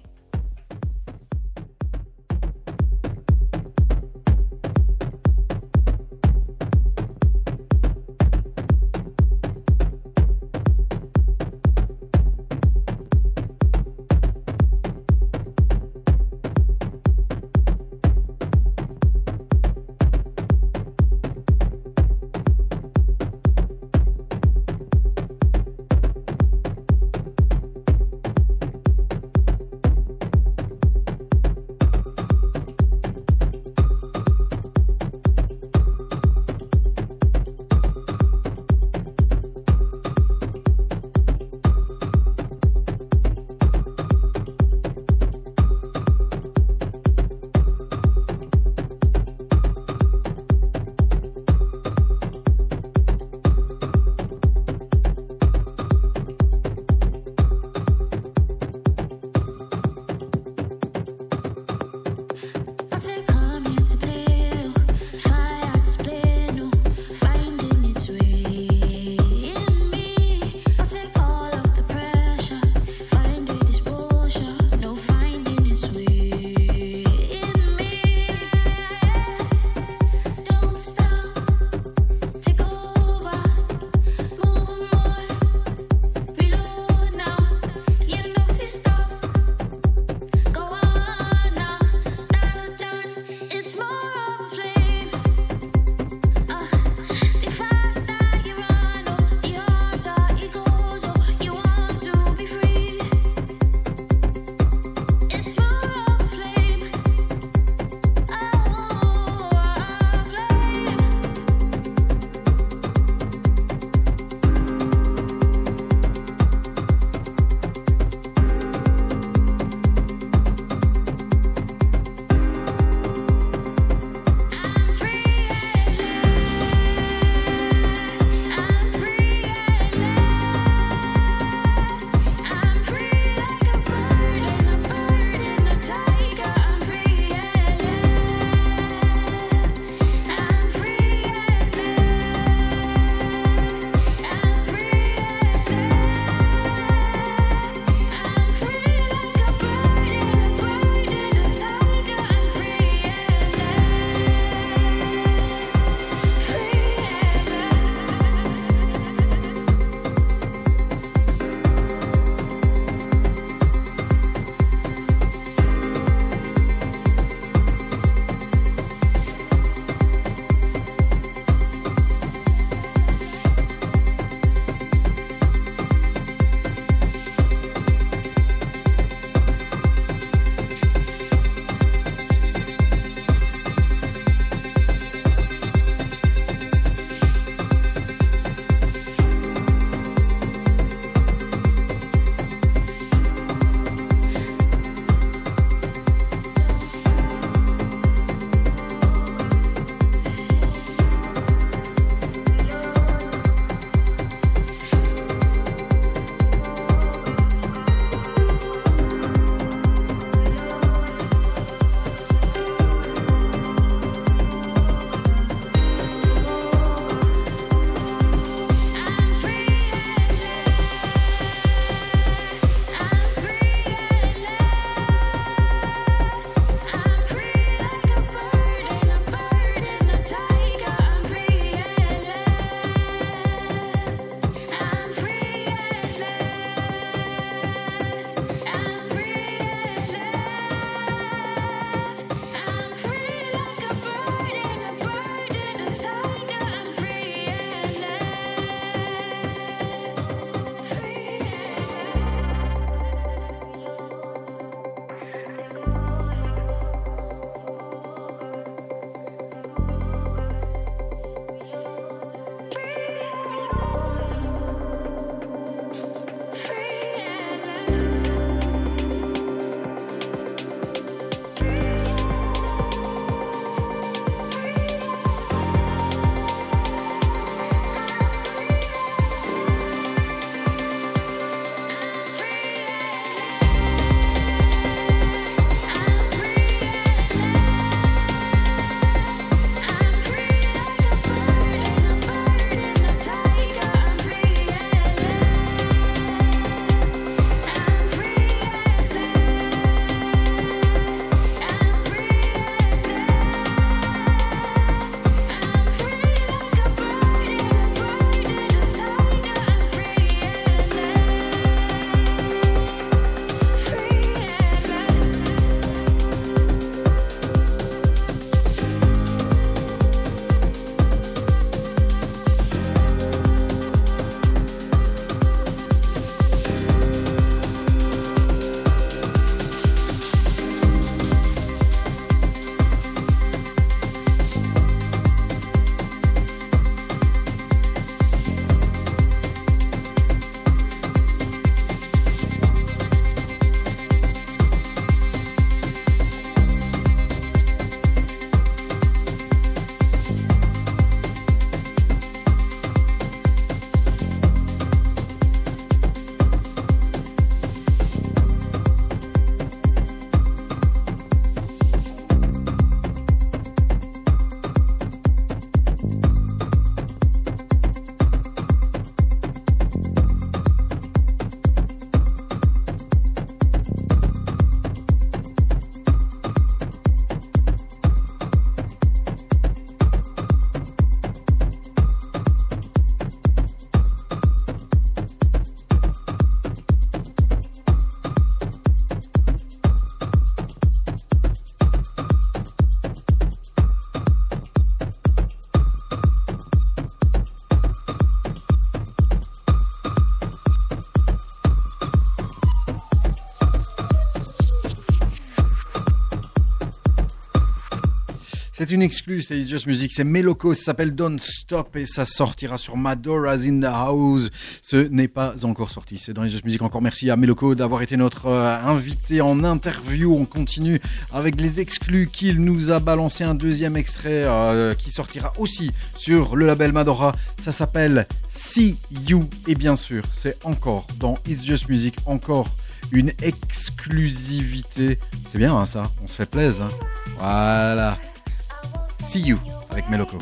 C'est une exclue, c'est Just Music, c'est Meloco, ça s'appelle Don't Stop et ça sortira sur Madora's in the House. Ce n'est pas encore sorti, c'est dans It's Just Music. Encore merci à Meloco d'avoir été notre euh, invité en interview. On continue avec les exclus qu'il nous a balancé un deuxième extrait euh, qui sortira aussi sur le label Madora. Ça s'appelle See You et bien sûr, c'est encore dans It's Just Music, encore une exclusivité. C'est bien hein, ça, on se fait plaisir. hein. Voilà. See You avec Meloco.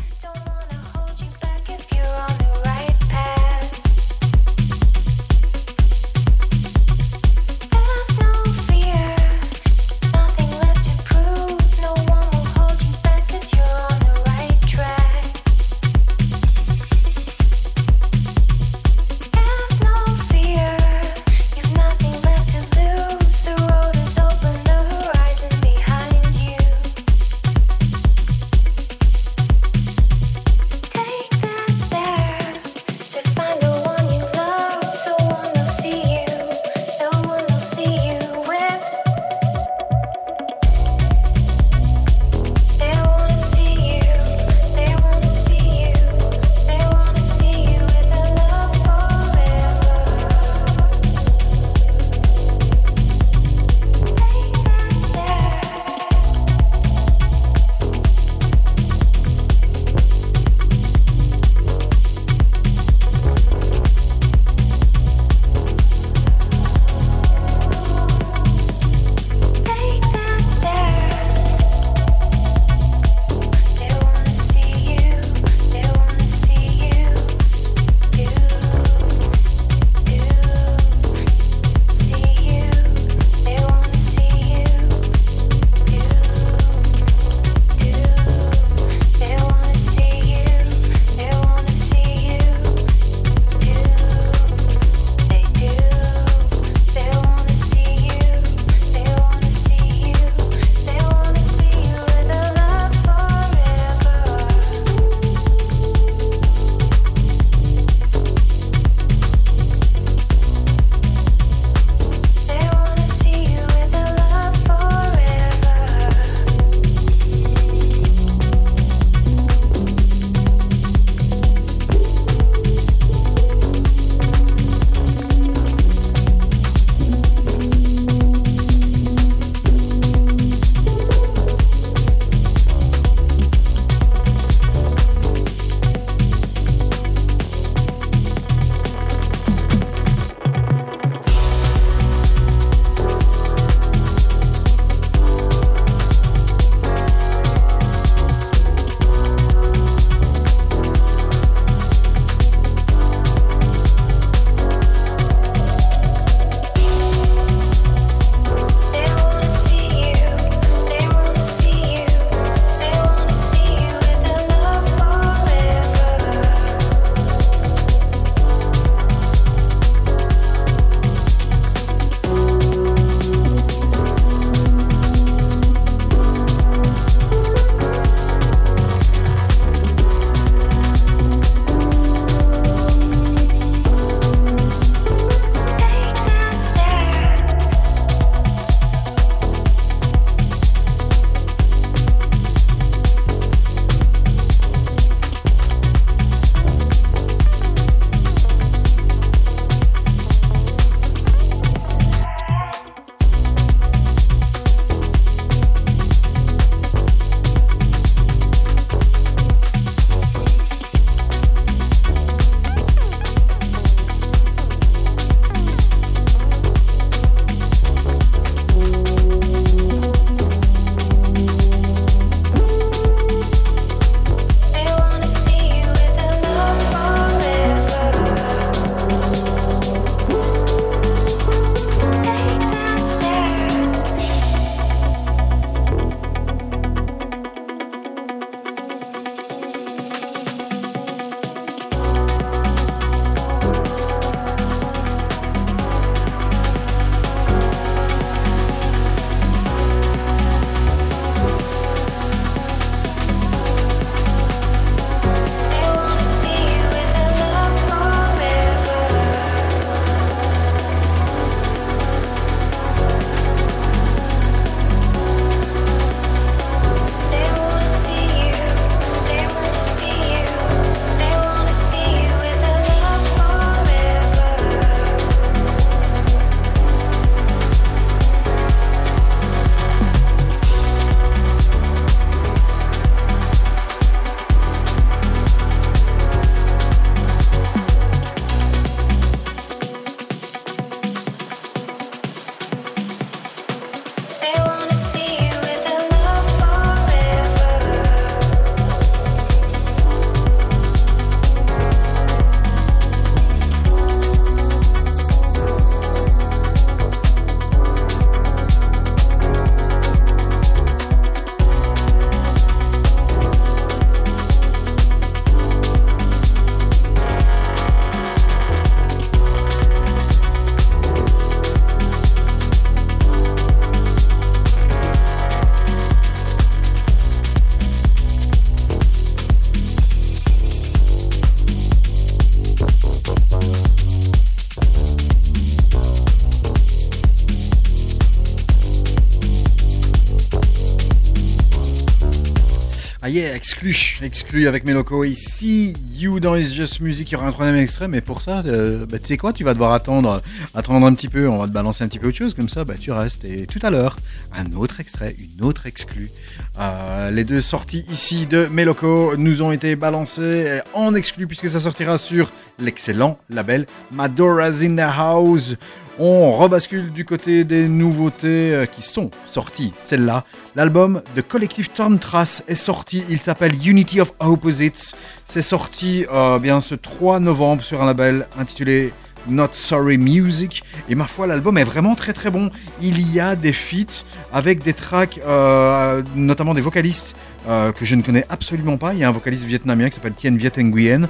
Exclu, exclu avec. Et See You dans It's Just Music, il y aura un troisième extrait, mais pour ça, euh, bah, tu sais quoi, tu vas devoir attendre, attendre un petit peu, on va te balancer un petit peu autre chose, comme ça, bah, tu restes. Et tout à l'heure, un autre extrait, une autre exclu. Euh, les deux sorties ici de Meloco nous ont été balancées en exclu, puisque ça sortira sur l'excellent label Madora's in the House. On rebascule du côté des nouveautés euh, qui sont sorties. Celle-là, l'album de Collective Tom Trace est sorti. Il s'appelle Unity of Opposites. C'est sorti euh, bien ce 3 novembre sur un label intitulé Not Sorry Music. Et ma foi, l'album est vraiment très très bon. Il y a des feats avec des tracks, euh, notamment des vocalistes que je ne connais absolument pas. Il y a un vocaliste vietnamien qui s'appelle Tien Viet Nguyen.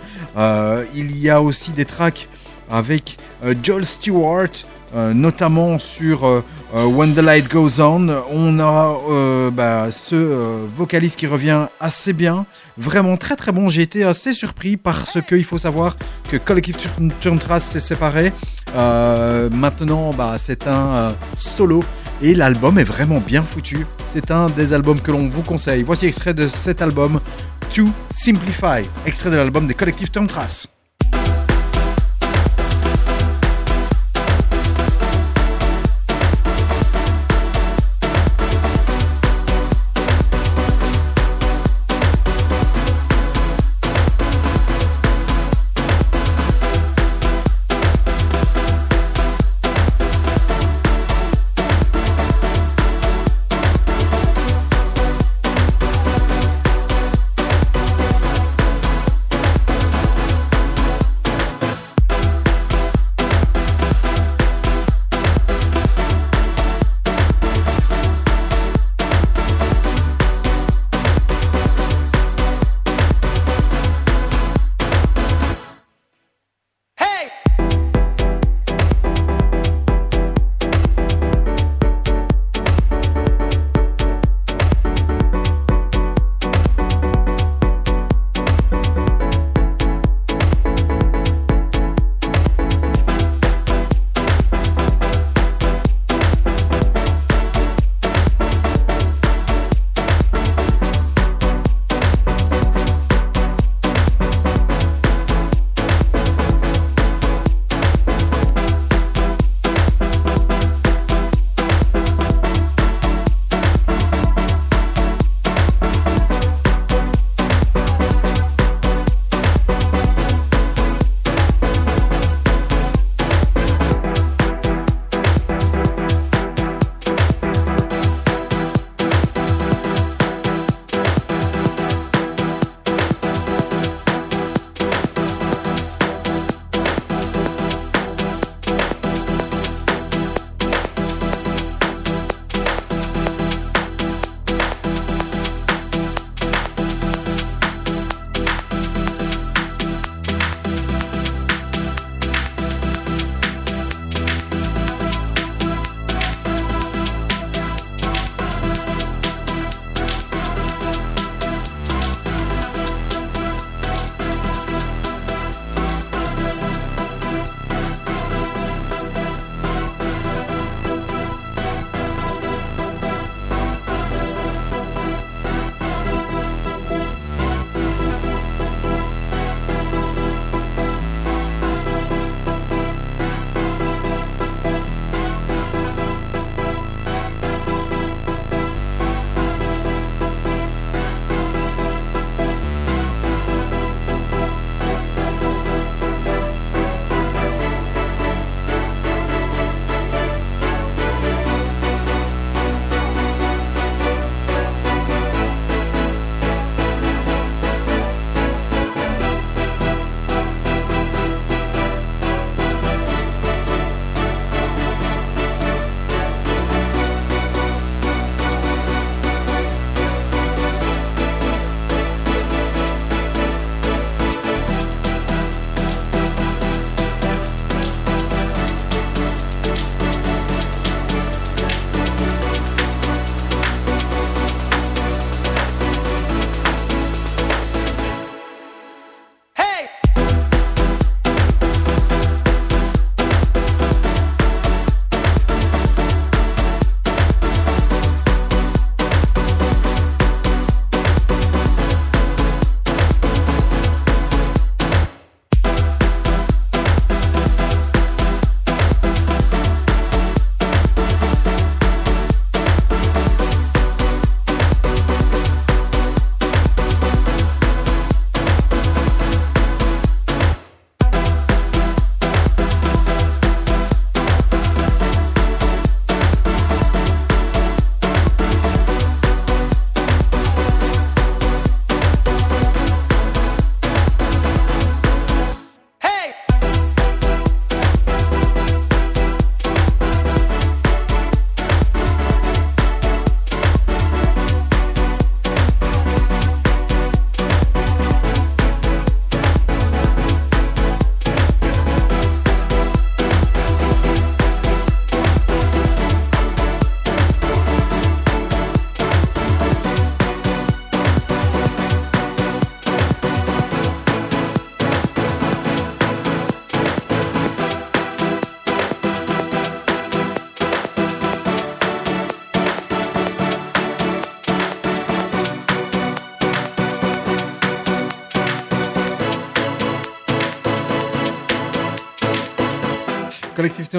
Il y a aussi des tracks avec Joel Stewart, notamment sur euh, euh, When the Light Goes On. On a euh, bah, ce euh, vocaliste qui revient assez bien, vraiment très très bon. J'ai été assez surpris parce que il faut savoir que Collective Trace s'est séparé. Euh, maintenant, bah, c'est un euh, solo. Et l'album est vraiment bien foutu. C'est un des albums que l'on vous conseille. Voici extrait de cet album, To Simplify. Extrait de l'album des Collective Turn Trace.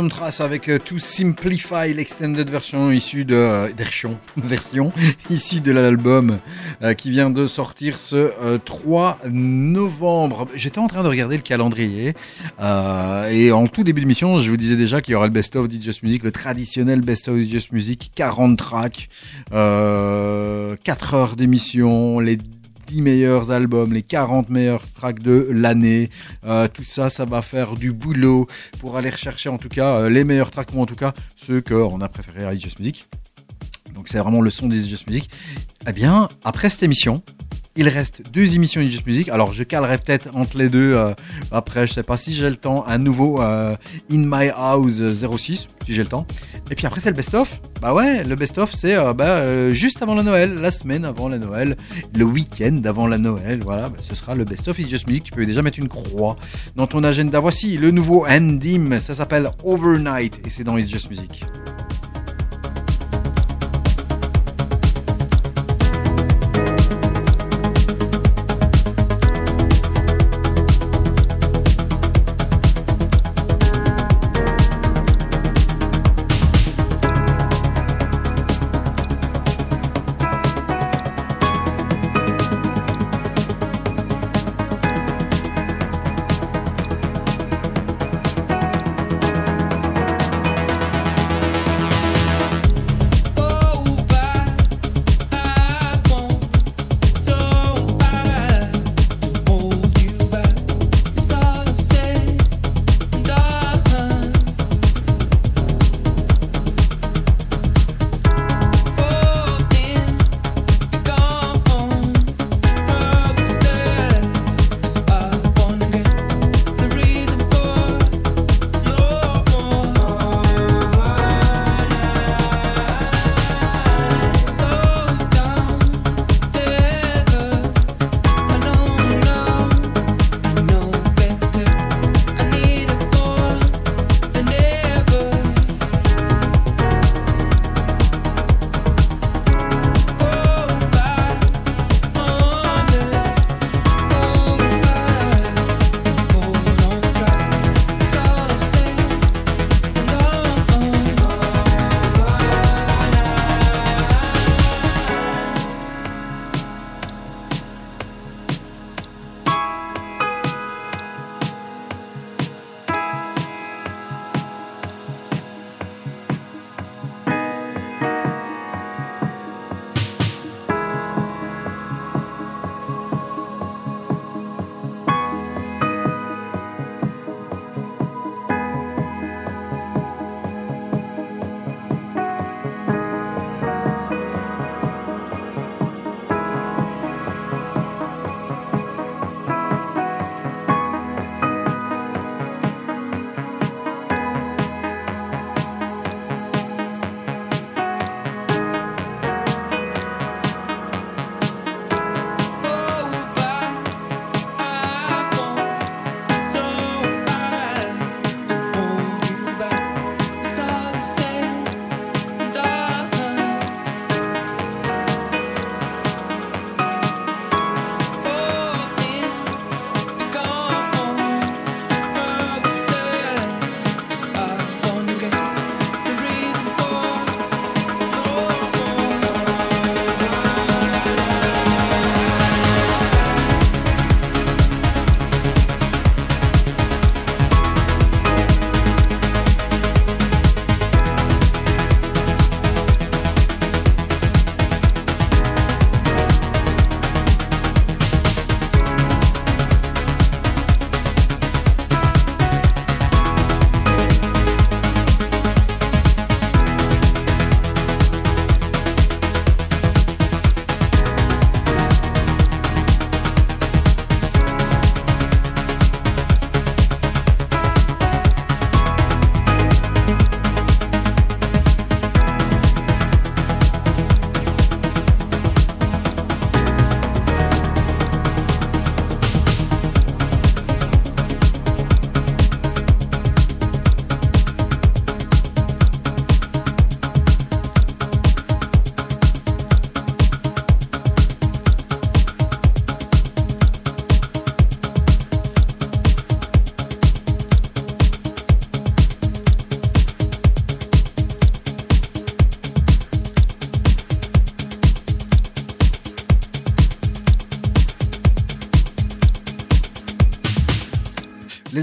Trace avec euh, To Simplify l'extended version issue de euh, version, *laughs* version *laughs* issue de l'album euh, qui vient de sortir ce euh, 3 novembre. J'étais en train de regarder le calendrier et en tout début d'émission, je vous disais déjà qu'il y aura le best of DJ Music, le traditionnel best of DJ Music, 40 tracks, euh, 4 heures d'émission, les 10 meilleurs albums, les 40 meilleurs tracks de l'année. Euh, tout ça, ça va faire du boulot pour aller rechercher en tout cas euh, les meilleurs tracks ou en tout cas ceux qu'on a préférés à Just Music. Donc c'est vraiment le son des Just Music. Eh bien, après cette émission, il reste deux émissions de Just Music. Alors je calerai peut-être entre les deux euh, après, je sais pas si j'ai le temps, un nouveau euh, In My House 06, si j'ai le temps. Et puis après c'est le best-of. Bah ouais, le best-of c'est euh, bah, euh, juste avant la Noël, la semaine avant la Noël, le week-end avant la Noël. Voilà, bah, ce sera le best-of It's Just Music. Tu peux déjà mettre une croix dans ton agenda. Voici le nouveau Andim, ça s'appelle Overnight et c'est dans It's Just Music.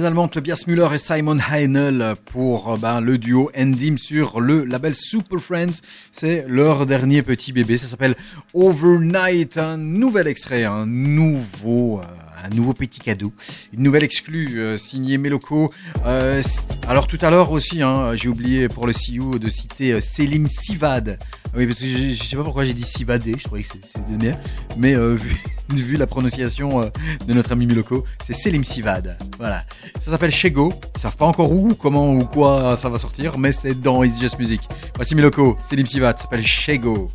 Les Allemands Tobias Müller et Simon Heinel pour euh, ben, le duo Endim sur le label Super Friends. C'est leur dernier petit bébé. Ça s'appelle Overnight. Un nouvel extrait, un nouveau. euh, un nouveau petit cadeau, une nouvelle exclue euh, signée Meloko. S- alors tout à l'heure aussi, hein, j'ai oublié pour le CEO de citer euh, Selim Sivad. Ah Oui, parce que je, je sais pas pourquoi j'ai dit Sivadé, je croyais que c'était bien, mais vu, vu la prononciation euh, de notre ami Miloko, c'est Selim Sivad. Voilà. Ça s'appelle Shego. Ils savent pas encore où, comment ou quoi ça va sortir, mais c'est dans It's Just Music. Voici Miloko, Selim Sivad, s'appelle Shego.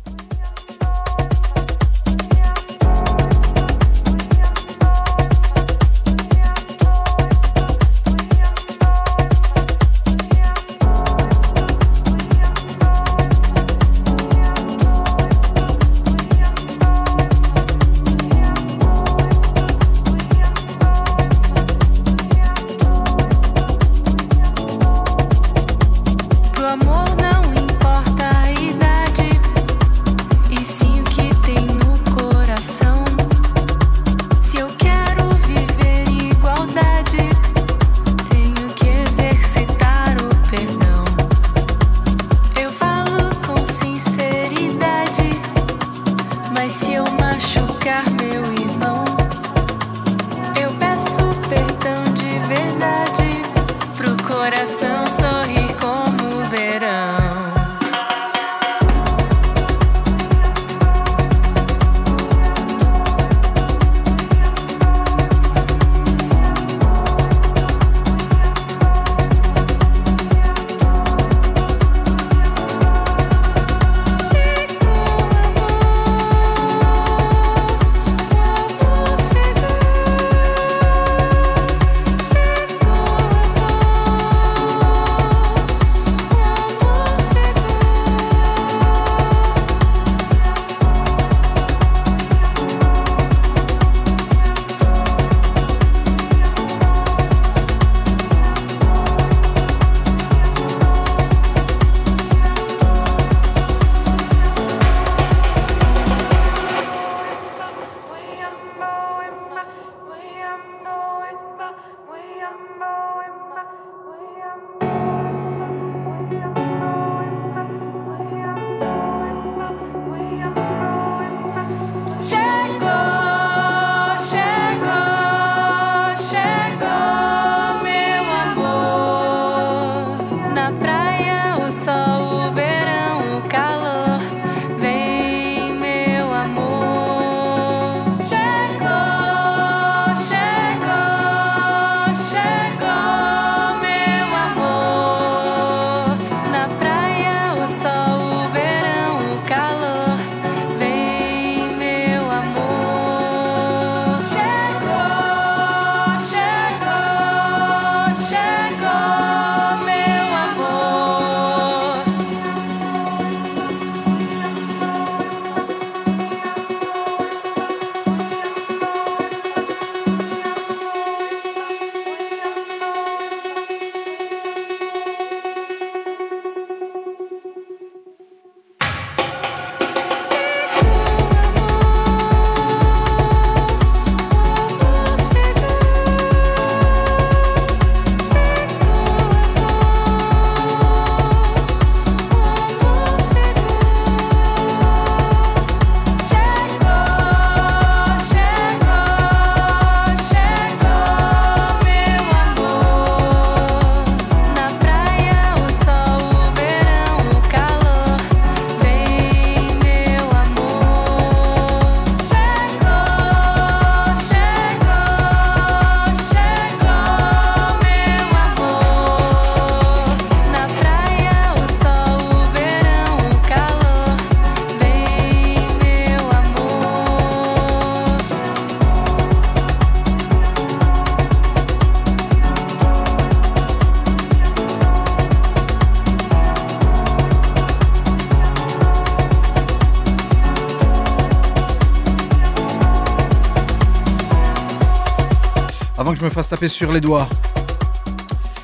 Taper sur les doigts.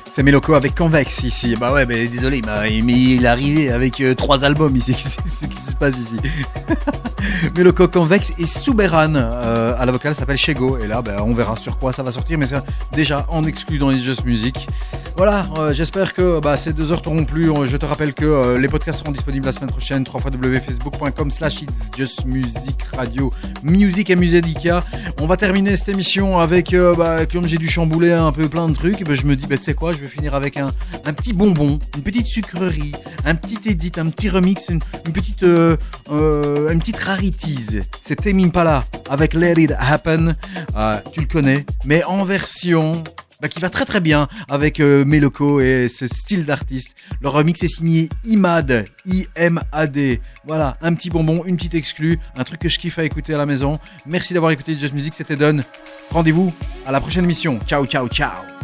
C'est Meloko avec Convex ici. Bah ouais, mais désolé, il, m'a- il est arrivé avec euh, trois albums ici. *laughs* Qu'est-ce qui se se passe ici? *laughs* Mais le coq convexe et Souberan euh, à la vocale s'appelle Shego. Et là, ben, on verra sur quoi ça va sortir, mais c'est déjà en exclu dans les Just Music. Voilà, euh, j'espère que bah, ces deux heures t'auront plu. Je te rappelle que les podcasts seront disponibles la semaine prochaine. www.facebook.com slash it's just music radio music et musedica. On va terminer cette émission avec, euh, bah, comme j'ai dû chambouler un peu plein de trucs, bah, je me dis, bah, tu sais quoi, je vais finir avec un, petit bonbon, une petite sucrerie, un petit edit, un petit remix, une, petite, euh, euh, une petite raritise. C'est Tame avec Let It Happen. Euh, tu le connais, mais en version bah, qui va très très bien avec euh, Meloko et ce style d'artiste. Le remix est signé Imad, I-M-A-D. Voilà, un petit bonbon, une petite exclue, un truc que je kiffe à écouter à la maison. Merci d'avoir écouté Just Music, c'était Don. Rendez-vous à la prochaine émission. Ciao, ciao, ciao.